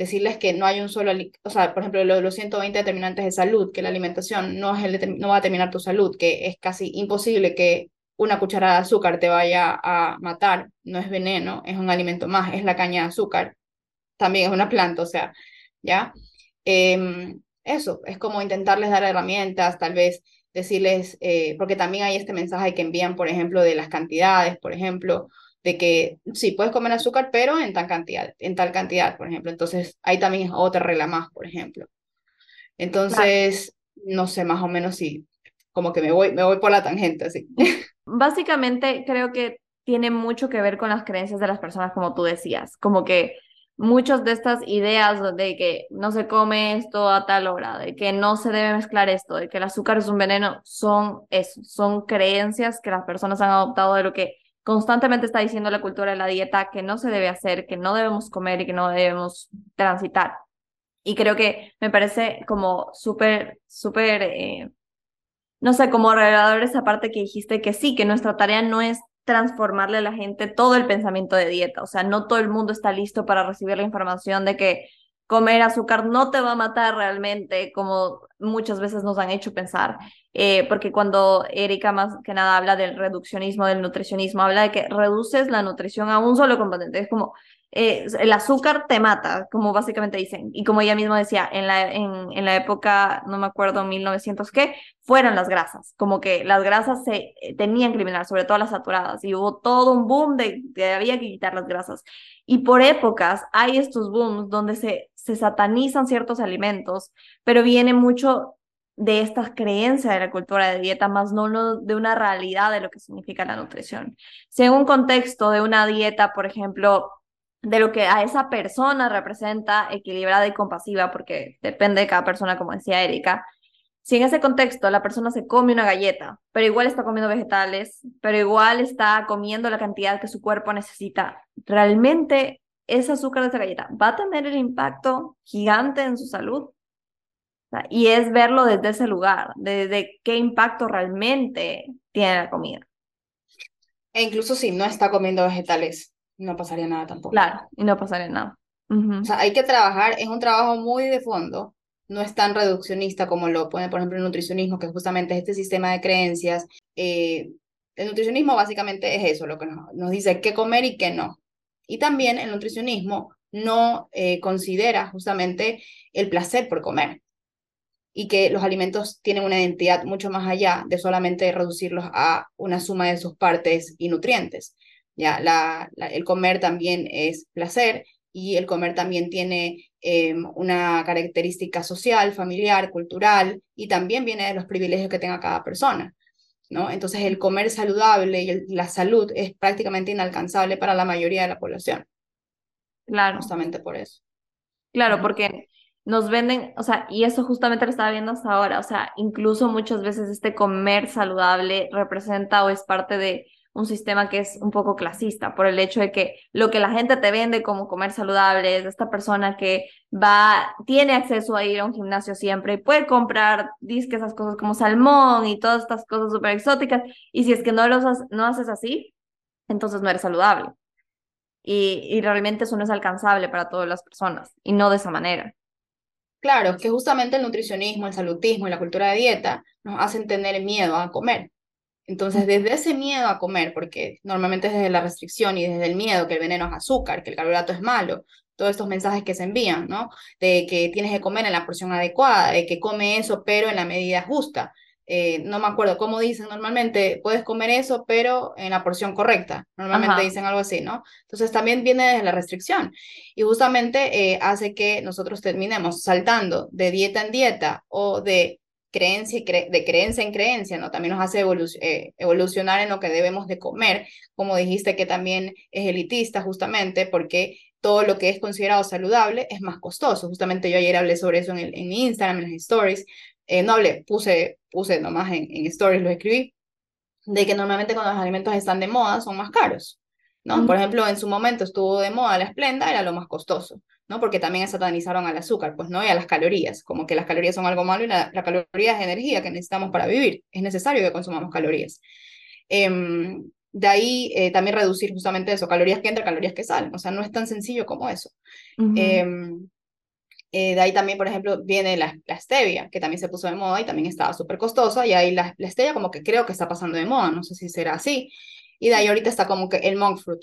decirles que no hay un solo, o sea, por ejemplo, los, 120 determinantes de salud, que la alimentación no, es el, no va a determinar tu salud, que es casi imposible que una cucharada de azúcar te vaya a matar, no es veneno, es un alimento más, es la caña de azúcar, también es una planta, o sea, ¿ya? Em, eso, es como intentarles dar herramientas, tal vez decirles, eh, porque también hay este mensaje que envían, por ejemplo, de las cantidades, por ejemplo, de que sí, puedes comer azúcar, pero en tal cantidad, en tal cantidad, por ejemplo. Entonces, ahí también es otra regla más, por ejemplo. Entonces, no sé, más o menos si como que me voy, me voy por la tangente, así. Básicamente creo que tiene mucho que ver con las creencias de las personas, como tú decías, como que muchas de estas ideas de que no se come esto a tal hora, de que no se debe mezclar esto, de que el azúcar es un veneno, son eso, son creencias que las personas han adoptado de lo que constantemente está diciendo la cultura de la dieta que no se debe hacer, que no debemos comer y que no debemos transitar. Y creo que me parece como súper, súper, eh, no sé, como revelador esa parte que dijiste que sí, que nuestra tarea no es transformarle a la gente todo el pensamiento de dieta. O sea, no todo el mundo está listo para recibir la información de que comer azúcar no te va a matar realmente, como muchas veces nos han hecho pensar. Eh, porque cuando Erika más que nada habla del reduccionismo, del nutricionismo, habla de que reduces la nutrición a un solo componente. Es como, eh, el azúcar te mata, como básicamente dicen. Y como ella misma decía, en la, en, la época, no me acuerdo, 1900 qué, fueron las grasas. Como que las grasas se eh, tenían que sobre todo las saturadas. Y hubo todo un boom de que había que quitar las grasas. Y por épocas hay estos booms donde se, se satanizan ciertos alimentos, pero viene mucho de estas creencias de la cultura de dieta, más no de una realidad de lo que significa la nutrición. Si en un contexto de una dieta, por ejemplo, de lo que a esa persona representa equilibrada y compasiva, porque depende de cada persona, como decía Erika. Si en ese contexto la persona se come una galleta, pero igual está comiendo vegetales, pero igual está comiendo la cantidad que su cuerpo necesita, realmente ese azúcar de esa galleta va a tener el impacto gigante en su salud. Y es verlo desde ese lugar, desde qué impacto realmente tiene la comida. E incluso si no está comiendo vegetales, no pasaría nada tampoco. Claro, y no pasaría nada. O sea, hay que trabajar, es un trabajo muy de fondo, no es tan reduccionista como lo pone, por ejemplo, el nutricionismo, que justamente este sistema de creencias. Eh, el nutricionismo básicamente es eso, lo que nos, dice qué comer y qué no. Y también el nutricionismo no eh, considera justamente el placer por comer y que los alimentos tienen una identidad mucho más allá de solamente reducirlos a una suma de sus partes y nutrientes. Ya, la, el comer también es placer y el comer también tiene em, una característica social, familiar, cultural y también viene de los privilegios que tenga cada persona. ¿no? Entonces el comer saludable y la salud es prácticamente inalcanzable para la mayoría de la población. Claro. Justamente por eso. Claro, porque nos venden, o sea, y eso justamente lo estaba viendo hasta ahora, o sea, incluso muchas veces este comer saludable representa o es parte de un sistema que es un poco clasista, por el hecho de que lo que la gente te vende como comer saludable es esta persona que va, tiene acceso a ir a un gimnasio siempre y puede comprar, disque esas cosas como salmón y todas estas cosas súper exóticas, y si es que no, los, no haces así, entonces no eres saludable. Y, y realmente eso no es alcanzable para todas las personas, y no de esa manera. Claro, que justamente el nutricionismo, el salutismo y la cultura de dieta nos hacen tener miedo a comer. Entonces, desde ese miedo a comer, porque normalmente es desde la restricción y desde el miedo que el veneno es azúcar, que el carbohidrato es malo, todos estos mensajes que se envían, ¿no? De que tienes que comer en la porción adecuada, de que come eso, pero en la medida justa. Eh, no me acuerdo cómo dicen normalmente, puedes comer eso, pero en la porción correcta. Normalmente dicen algo así, ¿no? Entonces también viene desde la restricción y justamente eh, hace que nosotros terminemos saltando de dieta en dieta o de creencia de creencia en creencia, ¿no? También nos hace eh, evolucionar en lo que debemos de comer, como dijiste que también es elitista justamente porque todo lo que es considerado saludable es más costoso. Justamente yo ayer hablé sobre eso en, el, en Instagram, en stories. Eh, no hablé, puse, puse nomás en, en stories, lo escribí, de que normalmente cuando los alimentos están de moda son más caros. ¿No? Por ejemplo, en su momento estuvo de moda la esplenda, era lo más costoso. ¿no? Porque también satanizaron al azúcar, pues, ¿no? Y a las calorías, como que las calorías son algo malo y la, caloría es energía que necesitamos para vivir. Es necesario que consumamos calorías. Em, de ahí eh, también reducir justamente eso, calorías que entran, calorías que salen. O sea, no es tan sencillo como eso. Em, eh, de ahí también, por ejemplo, viene la, la, stevia, que también se puso de moda y también estaba súper costosa. Y ahí la, la, stevia como que creo que está pasando de moda, no sé si será así. Y de ahí ahorita está como que el monk fruit,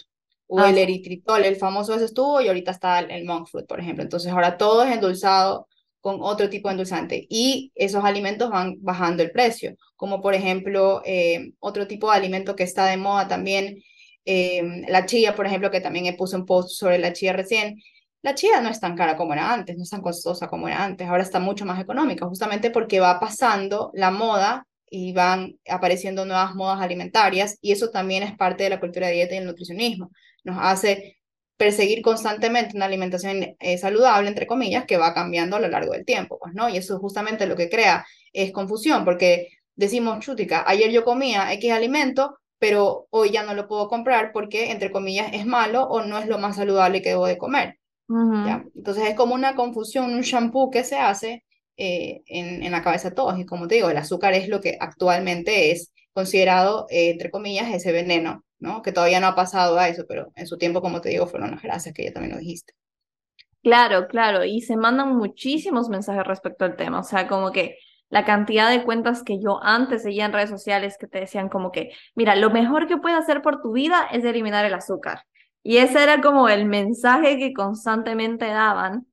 o ah, el eritritol, el famoso ese estuvo, y ahorita está el, monk fruit, por ejemplo. Entonces ahora todo es endulzado con otro tipo de endulzante y esos alimentos van bajando el precio, como por ejemplo eh, otro tipo de alimento que está de moda también, eh, la chía, por ejemplo, que también he puesto un post sobre la chía recién, la chía no es tan cara como era antes, no es tan costosa como era antes, ahora está mucho más económica, justamente porque va pasando la moda y van apareciendo nuevas modas alimentarias y eso también es parte de la cultura de dieta y el nutricionismo. Nos hace perseguir constantemente una alimentación eh, saludable, entre comillas, que va cambiando a lo largo del tiempo, pues, ¿no? Y eso justamente lo que crea es confusión, porque decimos, chútica, ayer yo comía X alimento, pero hoy ya no lo puedo comprar porque, entre comillas, es malo o no es lo más saludable que debo de comer. ¿ya? Entonces es como una confusión, un shampoo que se hace eh, en, en, la cabeza de todos. Y como te digo, el azúcar es lo que actualmente es considerado, eh, entre comillas, ese veneno, ¿no? Que todavía no ha pasado a eso, pero en su tiempo, como te digo, fueron las gracias que ya también lo dijiste. Claro, claro, y se mandan muchísimos mensajes respecto al tema, o sea, como que la cantidad de cuentas que yo antes seguía en redes sociales que te decían como que, mira, lo mejor que puedes hacer por tu vida es eliminar el azúcar. Y ese era como el mensaje que constantemente daban.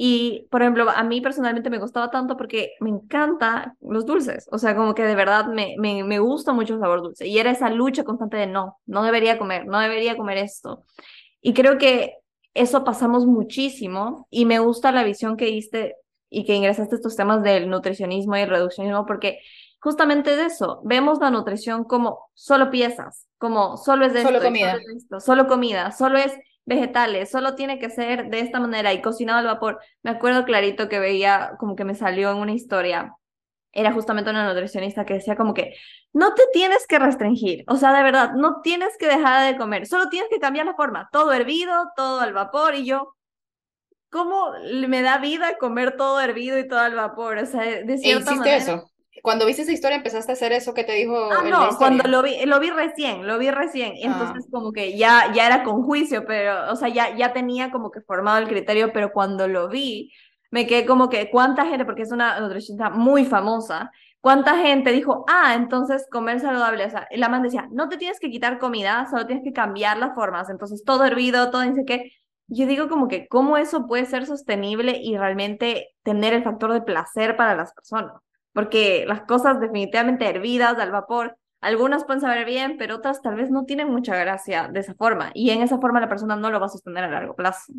Y, por ejemplo, a mí personalmente me gustaba tanto porque me encanta los dulces. O sea, como que de verdad me, me, me gusta mucho el sabor dulce. Y era esa lucha constante de no, no debería comer, no debería comer esto. Y creo que eso pasamos muchísimo y me gusta la visión que diste y que ingresaste estos temas del nutricionismo y el reduccionismo, porque justamente de eso, vemos la nutrición como solo piezas, como solo es de solo comida. Solo, esto, solo comida, solo es vegetales, solo tiene que ser de esta manera y cocinado al vapor. Me acuerdo clarito que veía como que me salió en una historia, era justamente una nutricionista que decía como que no te tienes que restringir, o sea, de verdad, no tienes que dejar de comer, solo tienes que cambiar la forma, todo hervido, todo al vapor y yo, ¿cómo me da vida comer todo hervido y todo al vapor? O sea, de ¿E cierta manera... eso? Cuando viste esa historia empezaste a hacer eso que te dijo. Ah, no, cuando lo vi, lo vi recién, lo vi recién. Ah. Entonces como que ya, ya era con juicio, pero, o sea, ya, ya tenía como que formado el criterio, pero cuando lo vi, me quedé como que, ¿cuánta gente, porque es una nutricionista muy famosa, cuánta gente dijo, ah, entonces comer saludable, o sea, la man decía, no te tienes que quitar comida, solo tienes que cambiar las formas, entonces todo hervido, todo dice que, yo digo como que cómo eso puede ser sostenible y realmente tener el factor de placer para las personas. Porque las cosas definitivamente hervidas al vapor, algunas pueden saber bien, pero otras tal vez no tienen mucha gracia de esa forma. Y en esa forma la persona no lo va a sostener a largo plazo.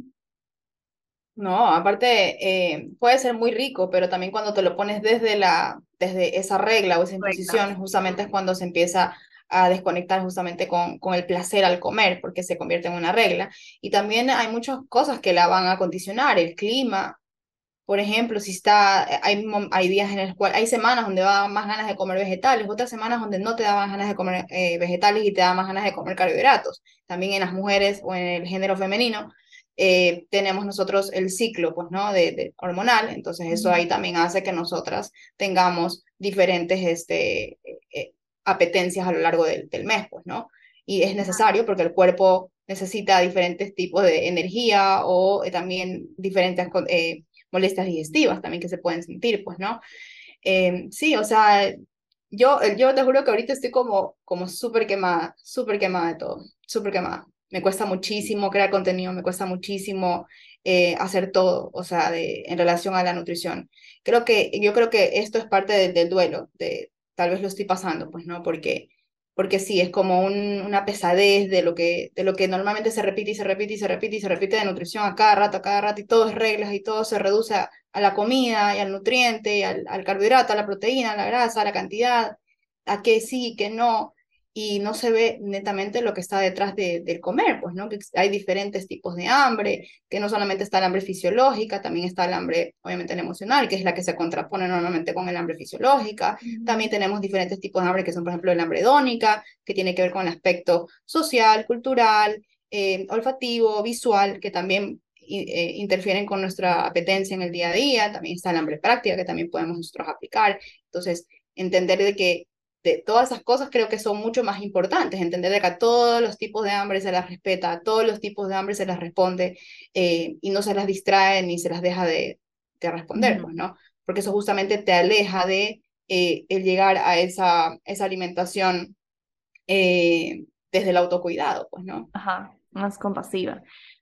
No, aparte eh, puede ser muy rico, pero también cuando te lo pones desde, la, desde esa regla o esa imposición, justamente es cuando se empieza a desconectar justamente con, con el placer al comer, porque se convierte en una regla. Y también hay muchas cosas que la van a condicionar, el clima, por ejemplo, si está, hay, hay días en los cuales, hay semanas donde va más ganas de comer vegetales, otras semanas donde no te da más ganas de comer eh, vegetales y te da más ganas de comer carbohidratos. También en las mujeres o en el género femenino eh, tenemos nosotros el ciclo, pues, ¿no? De, hormonal, entonces eso ahí también hace que nosotras tengamos diferentes, este, eh, apetencias a lo largo del, del mes, pues, ¿no? Y es necesario porque el cuerpo necesita diferentes tipos de energía o eh, también diferentes eh, molestias digestivas también que se pueden sentir, pues, ¿no? Eh, sí, o sea, yo, yo te juro que ahorita estoy como, como súper quemada, súper quemada de todo, súper quemada. Me cuesta muchísimo crear contenido, me cuesta muchísimo hacer todo, o sea, de, en relación a la nutrición. Creo que, yo creo que esto es parte del duelo, de, tal vez lo estoy pasando, pues, ¿no? Porque, porque sí, es como un, una pesadez de lo, que, de lo que normalmente se repite y se repite y se repite y se repite de nutrición a cada rato, a cada rato, y todo es reglas y todo se reduce a, la comida y al nutriente, al, al, carbohidrato, a la proteína, a la grasa, a la cantidad, a qué sí, qué no y no se ve netamente lo que está detrás de, del comer, pues, ¿no? Que hay diferentes tipos de hambre, que no solamente está el hambre fisiológica, también está el hambre, obviamente, el emocional, que es la que se contrapone normalmente con el hambre fisiológica. También tenemos diferentes tipos de hambre, que son, por ejemplo, el hambre hedónica, que tiene que ver con el aspecto social, cultural, eh, olfativo, visual, que también eh, interfieren con nuestra apetencia en el día a día. También está el hambre práctica, que también podemos nosotros aplicar. Entonces, entender de que de todas esas cosas creo que son mucho más importantes, entender de que a todos los tipos de hambre se las respeta, a todos los tipos de hambre se las responde eh, y no se las distrae ni se las deja de, de responder, pues, ¿no? Porque eso justamente te aleja de eh, el llegar a esa, esa alimentación eh, desde el autocuidado, pues, ¿no? Ajá, más compasiva.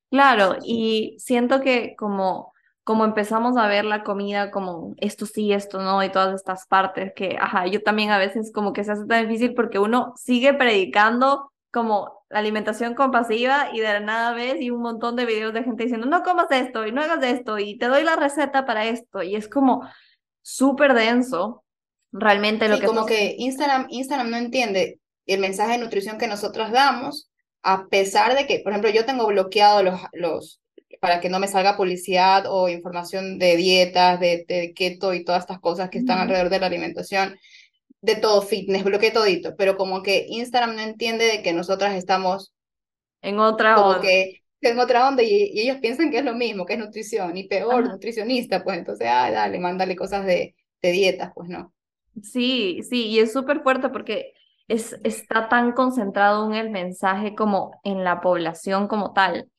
Claro, y siento que como como empezamos a ver la comida como esto sí, esto no, y todas estas partes que, ajá, yo también a veces como que se hace tan difícil porque uno sigue predicando como la alimentación compasiva y de la nada ves y un montón de videos de gente diciendo, no comas esto y no hagas esto y te doy la receta para esto y es como súper denso realmente lo sí, que... como que Instagram, Instagram no entiende el mensaje de nutrición que nosotros damos, a pesar de que, por ejemplo, yo tengo bloqueado los, los para que no me salga publicidad o información de dietas, de, de keto y todas estas cosas que están alrededor de la alimentación, de todo fitness, bloqueé todito, pero como que Instagram no entiende de que nosotras estamos en otra como onda. que en otra onda y, ellos piensan que es lo mismo, que es nutrición, y peor, nutricionista, pues entonces, ah, dale, mándale cosas de, de dietas, pues no. Sí, sí, y es súper fuerte porque es, está tan concentrado en el mensaje como en la población como tal.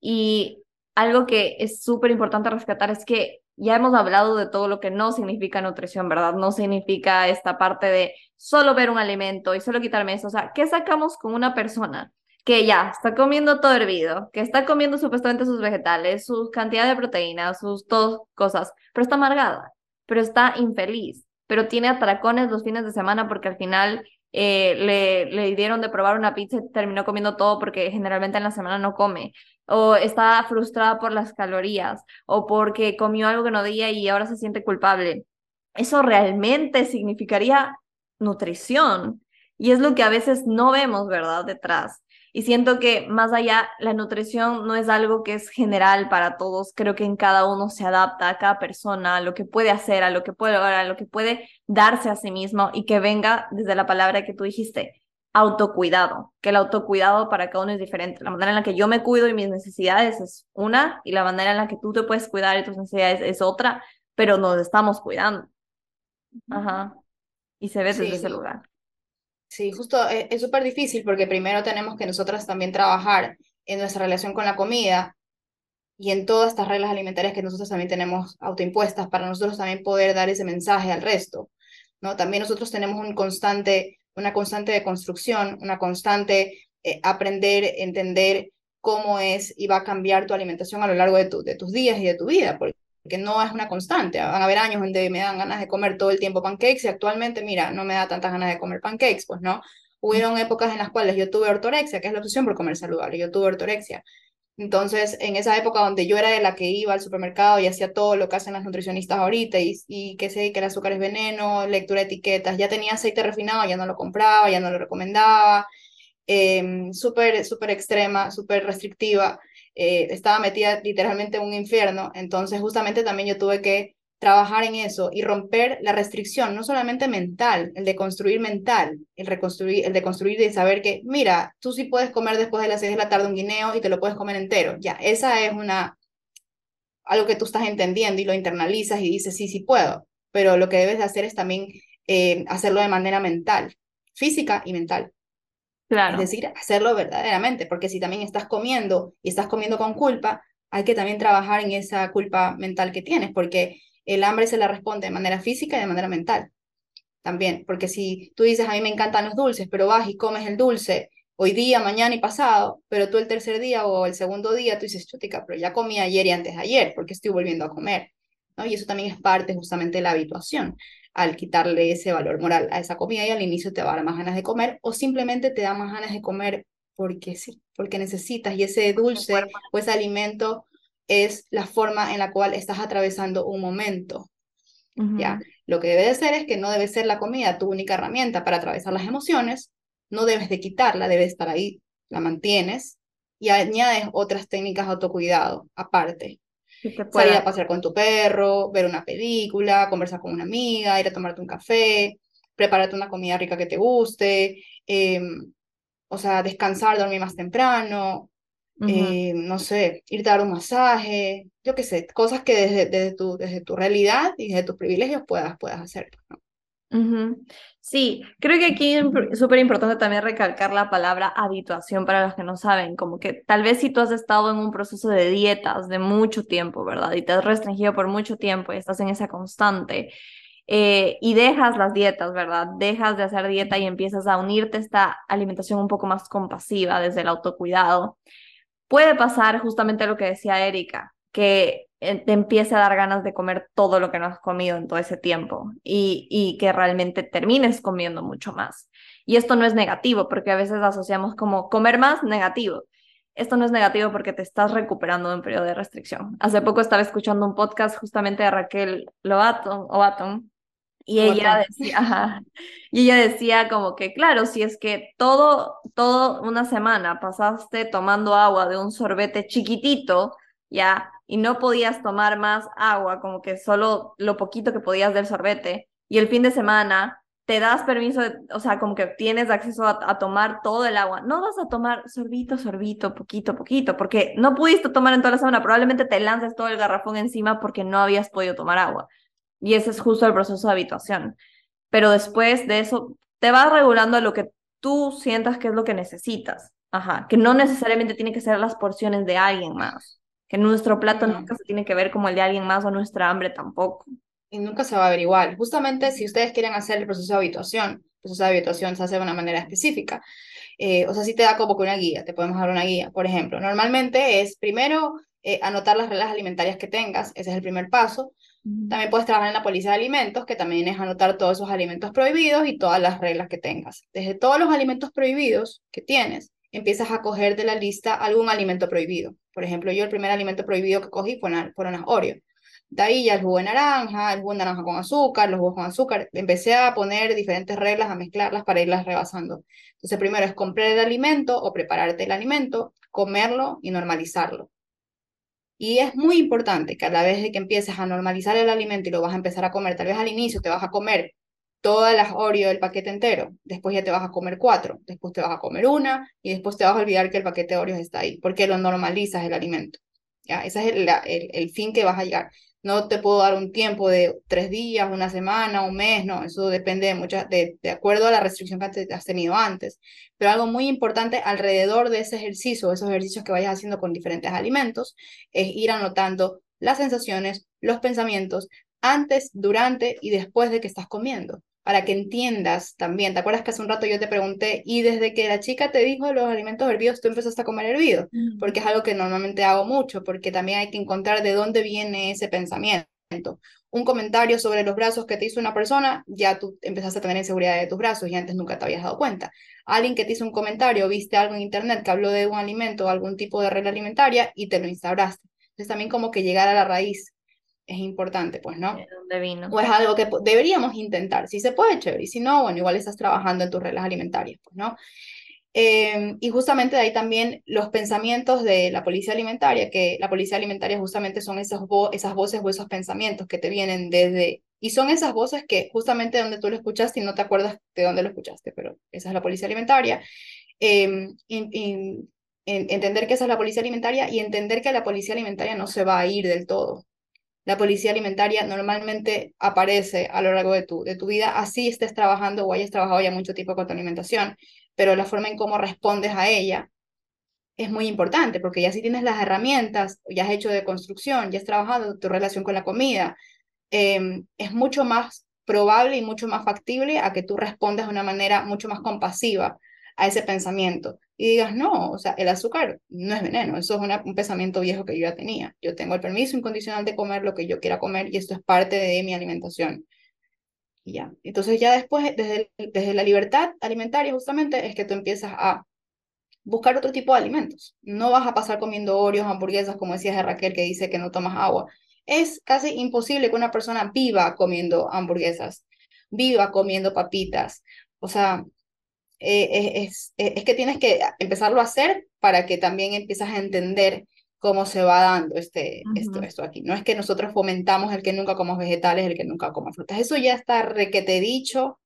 Y algo que es súper importante rescatar es que ya hemos hablado de todo lo que no significa nutrición, ¿verdad? No significa esta parte de solo ver un alimento y solo quitarme eso. O sea, ¿qué sacamos con una persona que ya está comiendo todo hervido, que está comiendo supuestamente sus vegetales, su cantidad de proteínas, sus dos cosas, pero está amargada, pero está infeliz? pero tiene atracones los fines de semana porque al final eh, le, le dieron de probar una pizza y terminó comiendo todo porque generalmente en la semana no come, o está frustrada por las calorías, o porque comió algo que no debía y ahora se siente culpable. Eso realmente significaría nutrición y es lo que a veces no vemos, ¿verdad? Detrás. Y siento que más allá, la nutrición no es algo que es general para todos. Creo que en cada uno se adapta a cada persona, a lo que puede hacer, a lo que puede lograr, a lo que puede darse a sí mismo y que venga desde la palabra que tú dijiste, autocuidado. Que el autocuidado para cada uno es diferente. La manera en la que yo me cuido y mis necesidades es una y la manera en la que tú te puedes cuidar y tus necesidades es otra, pero nos estamos cuidando. Ajá. Y se ve desde ese lugar. Sí, justo eh, es súper difícil porque primero tenemos que nosotras también trabajar en nuestra relación con la comida y en todas estas reglas alimentarias que nosotros también tenemos autoimpuestas para nosotros también poder dar ese mensaje al resto, ¿no? También nosotros tenemos un constante, una constante de construcción, una constante eh, aprender, entender cómo es y va a cambiar tu alimentación a lo largo de, tu, de tus días y de tu vida, porque que no es una constante. Van a haber años donde me dan ganas de comer todo el tiempo pancakes y actualmente, mira, no me da tantas ganas de comer pancakes, pues no. Hubieron épocas en las cuales yo tuve ortorexia, que es la opción por comer saludable, yo tuve ortorexia. Entonces, en esa época donde yo era de la que iba al supermercado y hacía todo lo que hacen las nutricionistas ahorita y, y que sé que el azúcar es veneno, lectura de etiquetas, ya tenía aceite refinado, ya no lo compraba, ya no lo recomendaba, eh, súper, súper extrema, súper restrictiva. Eh, estaba metida literalmente en un infierno, entonces justamente también yo tuve que trabajar en eso y romper la restricción, no solamente mental, el de construir mental, el, reconstruir, el de construir y saber que, mira, tú sí puedes comer después de las 6 de la tarde un guineo y te lo puedes comer entero. Ya, esa es una, algo que tú estás entendiendo y lo internalizas y dices, sí, sí puedo, pero lo que debes de hacer es también eh, hacerlo de manera mental, física y mental. Es decir, hacerlo verdaderamente, porque si también estás comiendo y estás comiendo con culpa, hay que también trabajar en esa culpa mental que tienes, porque el hambre se la responde de manera física y de manera mental también, porque si tú dices, a mí me encantan los dulces, pero vas y comes el dulce hoy día, mañana y pasado, pero tú el tercer día o el segundo día, tú dices, chutica, pero ya comí ayer y antes de ayer, porque estoy volviendo a comer. ¿no? Y eso también es parte justamente de la habituación al quitarle ese valor moral a esa comida y al inicio te va a dar más ganas de comer o simplemente te da más ganas de comer porque sí, porque necesitas y ese dulce o ese alimento es la forma en la cual estás atravesando un momento. ¿ya? Lo que debe de ser es que no debe ser la comida tu única herramienta para atravesar las emociones, no debes de quitarla, debe estar ahí, la mantienes y añades otras técnicas de autocuidado aparte. Salir a pasear con tu perro, ver una película, conversar con una amiga, ir a tomarte un café, prepararte una comida rica que te guste, em, o sea, descansar, dormir más temprano, em, no sé, irte a dar un masaje, yo qué sé, cosas que desde, desde, tu, desde tu realidad y desde tus privilegios puedas, puedas hacer. ¿no? Sí, creo que aquí es súper importante también recalcar la palabra habituación para los que no saben, como que tal vez si tú has estado en un proceso de dietas de mucho tiempo, ¿verdad? Y te has restringido por mucho tiempo y estás en esa constante eh, y dejas las dietas, ¿verdad? Dejas de hacer dieta y empiezas a unirte a esta alimentación un poco más compasiva desde el autocuidado. Puede pasar justamente lo que decía Erika, que eh, te empiece a dar ganas de comer todo lo que no has comido en todo ese tiempo y, que realmente termines comiendo mucho más. Y esto no es negativo, porque a veces asociamos como comer más negativo. Esto no es negativo porque te estás recuperando de un periodo de restricción. Hace poco estaba escuchando un podcast justamente de Raquel Lobaton, y ella decía, y ella decía como que, claro, si es que todo, todo una semana pasaste tomando agua de un sorbete chiquitito, ya, y no podías tomar más agua, como que solo lo poquito que podías del sorbete, y el fin de semana te das permiso, o sea, como que tienes acceso a, tomar todo el agua. No vas a tomar sorbito, sorbito, poquito, poquito, porque no pudiste tomar en toda la semana. Probablemente te lances todo el garrafón encima porque no habías podido tomar agua. Y ese es justo el proceso de habituación. Pero después de eso, te vas regulando a lo que tú sientas que es lo que necesitas. Ajá, que no necesariamente tiene que ser las porciones de alguien más. Que nuestro plato nunca se tiene que ver como el de alguien más o nuestra hambre tampoco y nunca se va a ver igual. Justamente si ustedes quieren hacer el proceso de habituación, el proceso de habituación se hace de una manera específica. Eh, o sea, si te da como que una guía, te podemos dar una guía. Por ejemplo, normalmente es primero eh, anotar las reglas alimentarias que tengas, ese es el primer paso. También puedes trabajar en la policía de alimentos, que también es anotar todos esos alimentos prohibidos y todas las reglas que tengas. Desde todos los alimentos prohibidos que tienes, empiezas a coger de la lista algún alimento prohibido. Por ejemplo, yo el primer alimento prohibido que cogí fue fueron las Oreo. De ahí ya el jugo de naranja, el jugo de naranja con azúcar, los jugos con azúcar. Empecé a poner diferentes reglas, a mezclarlas para irlas rebasando. Entonces, primero es comprar el alimento o prepararte el alimento, comerlo y normalizarlo. Y es muy importante que a la vez de que empieces a normalizar el alimento y lo vas a empezar a comer, tal vez al inicio te vas a comer todas las Oreo del paquete entero, después ya te vas a comer cuatro, después te vas a comer una y después te vas a olvidar que el paquete de Oreos está ahí, porque lo normalizas el alimento. ¿ya? Ese es el, el, el fin que vas a llegar. No te puedo dar un tiempo de tres días, una semana, un mes, no, eso depende de, muchas, de, de acuerdo a la restricción que has tenido antes. Pero algo muy importante alrededor de ese ejercicio, esos ejercicios que vayas haciendo con diferentes alimentos, es ir anotando las sensaciones, los pensamientos antes, durante y después de que estás comiendo para que entiendas también. ¿Te acuerdas que hace un rato yo te pregunté, y desde que la chica te dijo los alimentos hervidos, tú empezaste a comer hervido? Porque es algo que normalmente hago mucho, porque también hay que encontrar de dónde viene ese pensamiento. Un comentario sobre los brazos que te hizo una persona, ya tú empezaste a tener inseguridad de tus brazos y antes nunca te habías dado cuenta. Alguien que te hizo un comentario, viste algo en internet que habló de un alimento o algún tipo de regla alimentaria y te lo instauraste. Entonces también como que llegar a la raíz es importante, pues, ¿no? ¿De dónde vino? O es algo que deberíamos intentar. Si se puede, chévere. Y si no, bueno, igual estás trabajando en tus reglas alimentarias, pues, ¿no? Em, y justamente de ahí también los pensamientos de la policía alimentaria, que la policía alimentaria justamente son esas, esas voces o esos pensamientos que te vienen desde... Y son esas voces que justamente donde tú lo escuchaste y no te acuerdas de dónde lo escuchaste, pero esa es la policía alimentaria. Eh, entender que esa es la policía alimentaria y entender que la policía alimentaria no se va a ir del todo la policía alimentaria normalmente aparece a lo largo de tu, de tu vida, así estés trabajando o hayas trabajado ya mucho tiempo con tu alimentación, pero la forma en cómo respondes a ella es muy importante, porque ya si tienes las herramientas, ya has hecho de construcción, ya has trabajado tu relación con la comida, em, es mucho más probable y mucho más factible a que tú respondas de una manera mucho más compasiva a ese pensamiento y digas, no, o sea, el azúcar no es veneno, eso es un pensamiento viejo que yo ya tenía. Yo tengo el permiso incondicional de comer lo que yo quiera comer y esto es parte de mi alimentación. Y ya, entonces ya después, desde, desde la libertad alimentaria justamente, es que tú empiezas a buscar otro tipo de alimentos. No vas a pasar comiendo Oreos, hamburguesas, como decías de Raquel, que dice que no tomas agua. Es casi imposible que una persona viva comiendo hamburguesas, viva comiendo papitas. O sea, eh, es, es, que tienes que empezarlo a hacer para que también empieces a entender cómo se va dando este, esto, esto aquí. No es que nosotros fomentamos el que nunca comas vegetales, el que nunca comas frutas. Eso ya está requete dicho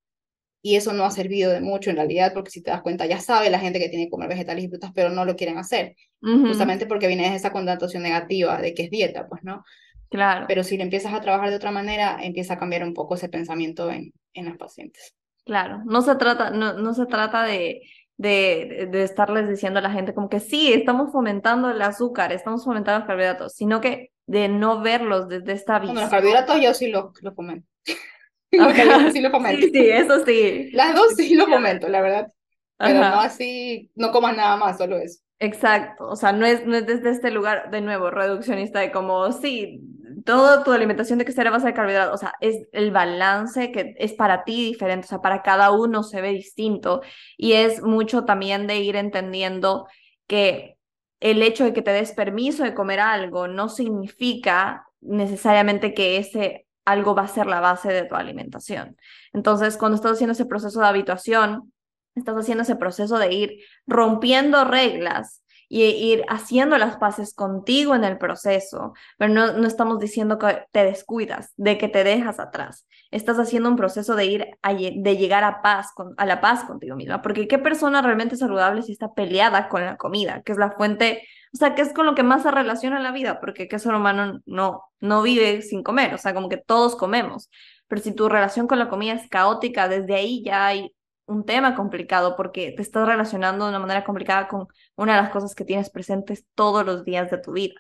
y eso no ha servido de mucho en realidad, porque si te das cuenta, ya sabe la gente que tiene que comer vegetales y frutas, pero no lo quieren hacer, justamente porque viene esa connotación negativa de que es dieta, pues, ¿no? Claro. Pero si le empiezas a trabajar de otra manera, empieza a cambiar un poco ese pensamiento en, en los pacientes. Claro, no se trata, no, no se trata de, de, de, estarles diciendo a la gente como que sí, estamos fomentando el azúcar, estamos fomentando los carbohidratos, sino que de no verlos desde esta visión. Bueno, los carbohidratos yo sí lo, lo fomento. sí lo fomento. Sí, sí, eso sí. Las dos sí lo fomento, la verdad. Pero no así, no comas nada más, solo eso. Exacto, o sea, no es, no es desde este lugar, de nuevo, reduccionista de como, sí, toda tu alimentación de que ser a base de carbohidratos, o sea, es el balance que es para ti diferente, o sea, para cada uno se ve distinto y es mucho también de ir entendiendo que el hecho de que te des permiso de comer algo no significa necesariamente que ese algo va a ser la base de tu alimentación. Entonces, cuando estás haciendo ese proceso de habituación, estás haciendo ese proceso de ir rompiendo reglas y ir haciendo las paces contigo en el proceso, pero no, no estamos diciendo que te descuidas, de que te dejas atrás. Estás haciendo un proceso de ir a, de llegar a paz con, a la paz contigo misma, porque qué persona realmente saludable si está peleada con la comida, que es la fuente, o sea, que es con lo que más se relaciona la vida, porque qué ser humano no no vive sin comer, o sea, como que todos comemos. Pero si tu relación con la comida es caótica, desde ahí ya hay un tema complicado porque te estás relacionando de una manera complicada con una de las cosas que tienes presentes todos los días de tu vida.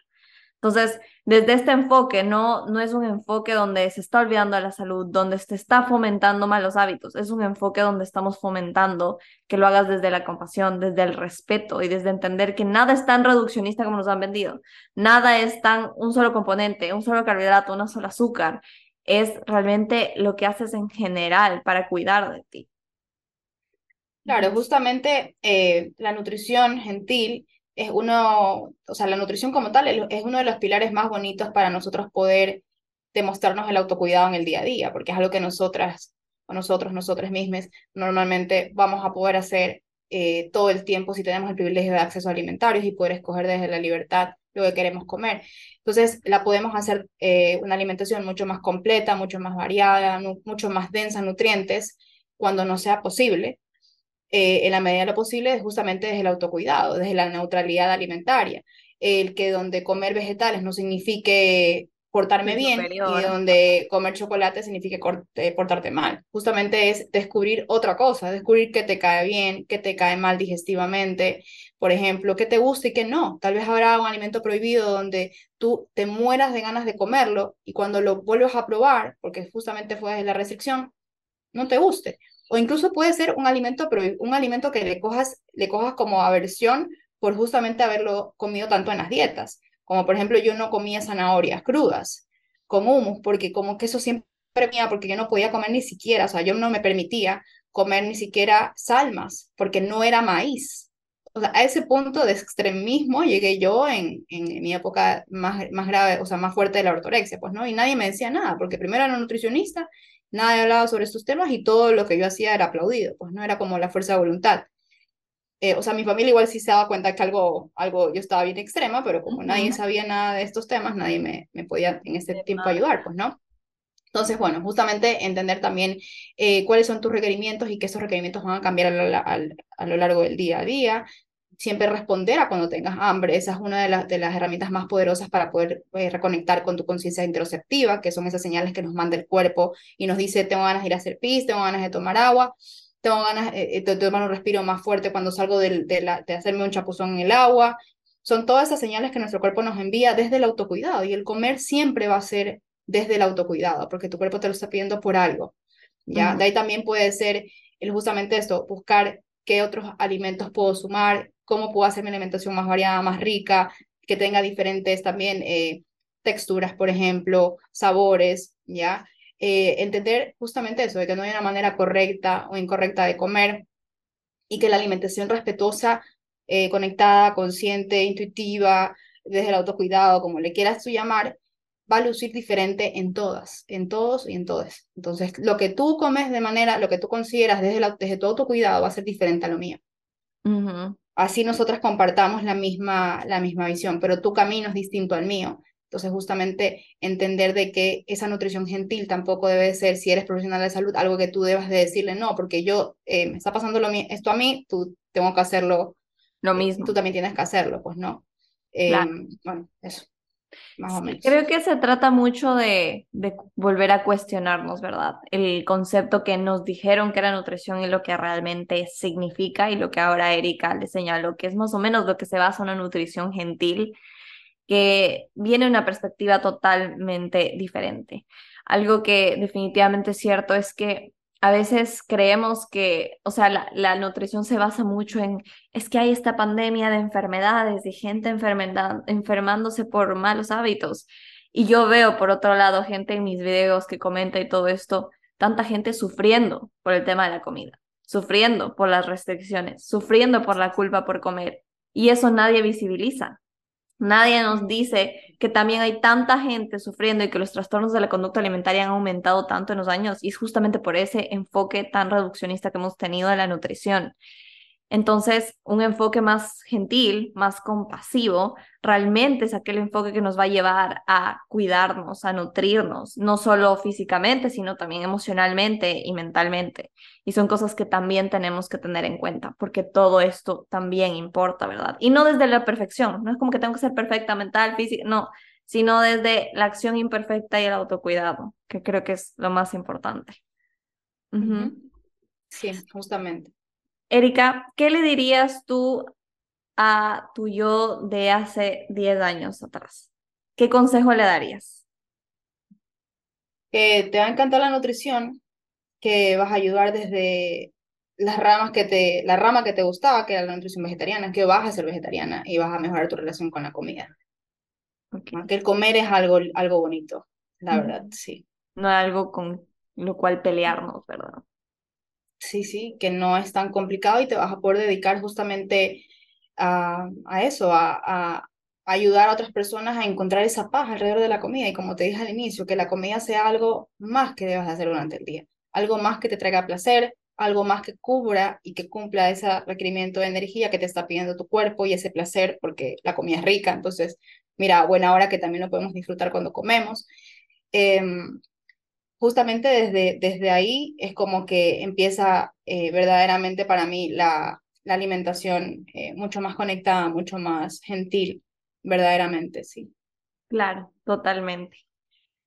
Entonces, desde este enfoque, no, no es un enfoque donde se está olvidando de la salud, donde se está fomentando malos hábitos, es un enfoque donde estamos fomentando que lo hagas desde la compasión, desde el respeto y desde entender que nada es tan reduccionista como nos han vendido, nada es tan un solo componente, un solo carbohidrato, una sola azúcar, es realmente lo que haces en general para cuidar de ti. Claro, justamente eh, la nutrición gentil es uno, o sea, la nutrición como tal es uno de los pilares más bonitos para nosotros poder demostrarnos el autocuidado en el día a día, porque es algo que nosotras o nosotros, nosotras mismas, normalmente vamos a poder hacer eh, todo el tiempo si tenemos el privilegio de acceso a alimentarios y poder escoger desde la libertad lo que queremos comer. Entonces, la podemos hacer eh, una alimentación mucho más completa, mucho más variada, mucho más densa en nutrientes cuando no sea posible, eh, en la medida de lo posible justamente desde el autocuidado, desde la neutralidad alimentaria. El que donde comer vegetales no signifique portarme bien y donde comer chocolate signifique eh, portarte mal. Justamente es descubrir otra cosa, descubrir qué te cae bien, qué te cae mal digestivamente, por ejemplo, qué te gusta y qué no. Tal vez habrá un alimento prohibido donde tú te mueras de ganas de comerlo y cuando lo vuelves a probar, porque justamente fue desde la restricción, no te guste. O incluso puede ser un alimento, un alimento que le cojas, le cojas como aversión por justamente haberlo comido tanto en las dietas. Como por ejemplo, yo no comía zanahorias crudas con humus, porque como que eso siempre mía, porque yo no podía comer ni siquiera, o sea, yo no me permitía comer ni siquiera salmas, porque no era maíz. O sea, a ese punto de extremismo llegué yo en, en, mi época más, más grave, o sea, más fuerte de la ortorexia, pues, ¿no? Y nadie me decía nada, porque primero era nutricionista nadie hablaba sobre estos temas y todo lo que yo hacía era aplaudido, pues no era como la fuerza de voluntad. Eh, o sea, mi familia igual sí se daba cuenta que algo, algo yo estaba bien extrema, pero como nadie sabía nada de estos temas, nadie me, me podía en ese tiempo ayudar, pues, ¿no? Entonces, bueno, justamente entender también eh, cuáles son tus requerimientos y que esos requerimientos van a cambiar a lo largo del día a día, siempre responder a cuando tengas hambre. Esa es una de, las de las herramientas más poderosas para poder eh, reconectar con tu conciencia interoceptiva, que son esas señales que nos manda el cuerpo y nos dice, tengo ganas de ir a hacer pis, tengo ganas de tomar agua, tengo ganas eh, eh, de, tomar un respiro más fuerte cuando salgo de, de, la, de hacerme un chapuzón en el agua. Son todas esas señales que nuestro cuerpo nos envía desde el autocuidado y el comer siempre va a ser desde el autocuidado, porque tu cuerpo te lo está pidiendo por algo. ¿ya? De ahí también puede ser justamente esto, buscar qué otros alimentos puedo sumar, cómo puedo hacer mi alimentación más variada, más rica, que tenga diferentes también eh, texturas, por ejemplo, sabores, ¿ya? Eh, entender justamente eso, de que no hay una manera correcta o incorrecta de comer y que la alimentación respetuosa, eh, conectada, consciente, intuitiva, desde el autocuidado, como le quieras tú llamar, va a lucir diferente en todas, en todos y en todas. Entonces, lo que tú comes de manera, lo que tú consideras desde, la, desde tu autocuidado va a ser diferente a lo mío así nosotras compartamos la misma, la misma visión, pero tu camino es distinto al mío. Entonces, justamente entender de que esa nutrición gentil tampoco debe ser, si eres profesional de salud, algo que tú debas de decirle, no, porque yo, eh, me está pasando lo, esto a mí, tú tengo que hacerlo. Lo mismo. Tú también tienes que hacerlo, pues no. Em, bueno, eso. Creo que se trata mucho de, de, volver a cuestionarnos, ¿verdad? El concepto que nos dijeron que era nutrición y lo que realmente significa y lo que ahora Erika le señaló, que es más o menos lo que se basa en una nutrición gentil, que viene una perspectiva totalmente diferente. Algo que definitivamente es cierto es que a veces creemos que, o sea, la, nutrición se basa mucho en, es que hay esta pandemia de enfermedades y gente enfermándose por malos hábitos. Y yo veo, por otro lado, gente en mis videos que comenta y todo esto, tanta gente sufriendo por el tema de la comida, sufriendo por las restricciones, sufriendo por la culpa por comer. Y eso nadie visibiliza. Nadie nos dice que también hay tanta gente sufriendo y que los trastornos de la conducta alimentaria han aumentado tanto en los años y es justamente por ese enfoque tan reduccionista que hemos tenido de la nutrición. Entonces, un enfoque más gentil, más compasivo, realmente es aquel enfoque que nos va a llevar a cuidarnos, a nutrirnos, no solo físicamente, sino también emocionalmente y mentalmente. Y son cosas que también tenemos que tener en cuenta, porque todo esto también importa, ¿verdad? Y no desde la perfección, no es como que tengo que ser perfecta mental, física, no, sino desde la acción imperfecta y el autocuidado, que creo que es lo más importante. Sí, justamente. Erika, ¿qué le dirías tú a tu yo de hace 10 años atrás? ¿Qué consejo le darías? Que te va a encantar la nutrición, que vas a ayudar desde las ramas que te, la rama que te gustaba, que era la nutrición vegetariana, que vas a ser vegetariana y vas a mejorar tu relación con la comida. Que el comer es algo, algo bonito, la verdad, sí. No es algo con lo cual pelearnos, ¿verdad? Sí, sí, que no es tan complicado y te vas a poder dedicar justamente a, a eso, a, a, ayudar a otras personas a encontrar esa paz alrededor de la comida. Y como te dije al inicio, que la comida sea algo más que debas hacer durante el día, algo más que te traiga placer, algo más que cubra y que cumpla ese requerimiento de energía que te está pidiendo tu cuerpo y ese placer, porque la comida es rica. Entonces, mira, buena hora que también lo podemos disfrutar cuando comemos. Em, justamente desde, desde ahí es como que empieza eh, verdaderamente para mí la, la alimentación eh, mucho más conectada, mucho más gentil, verdaderamente, sí. Claro, totalmente.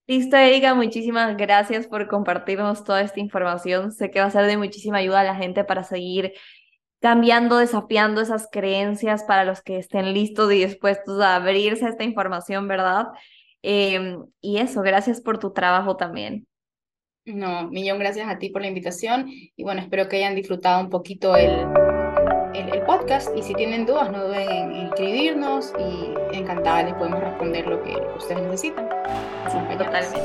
Listo, Erika, muchísimas gracias por compartirnos toda esta información. Sé que va a ser de muchísima ayuda a la gente para seguir cambiando, desafiando esas creencias para los que estén listos y dispuestos a abrirse a esta información, ¿verdad? Em, y eso, gracias por tu trabajo también. No, millón gracias a ti por la invitación y bueno, espero que hayan disfrutado un poquito el, el, podcast y si tienen dudas no duden en inscribirnos y encantada les podemos responder lo que ustedes necesitan. totalmente.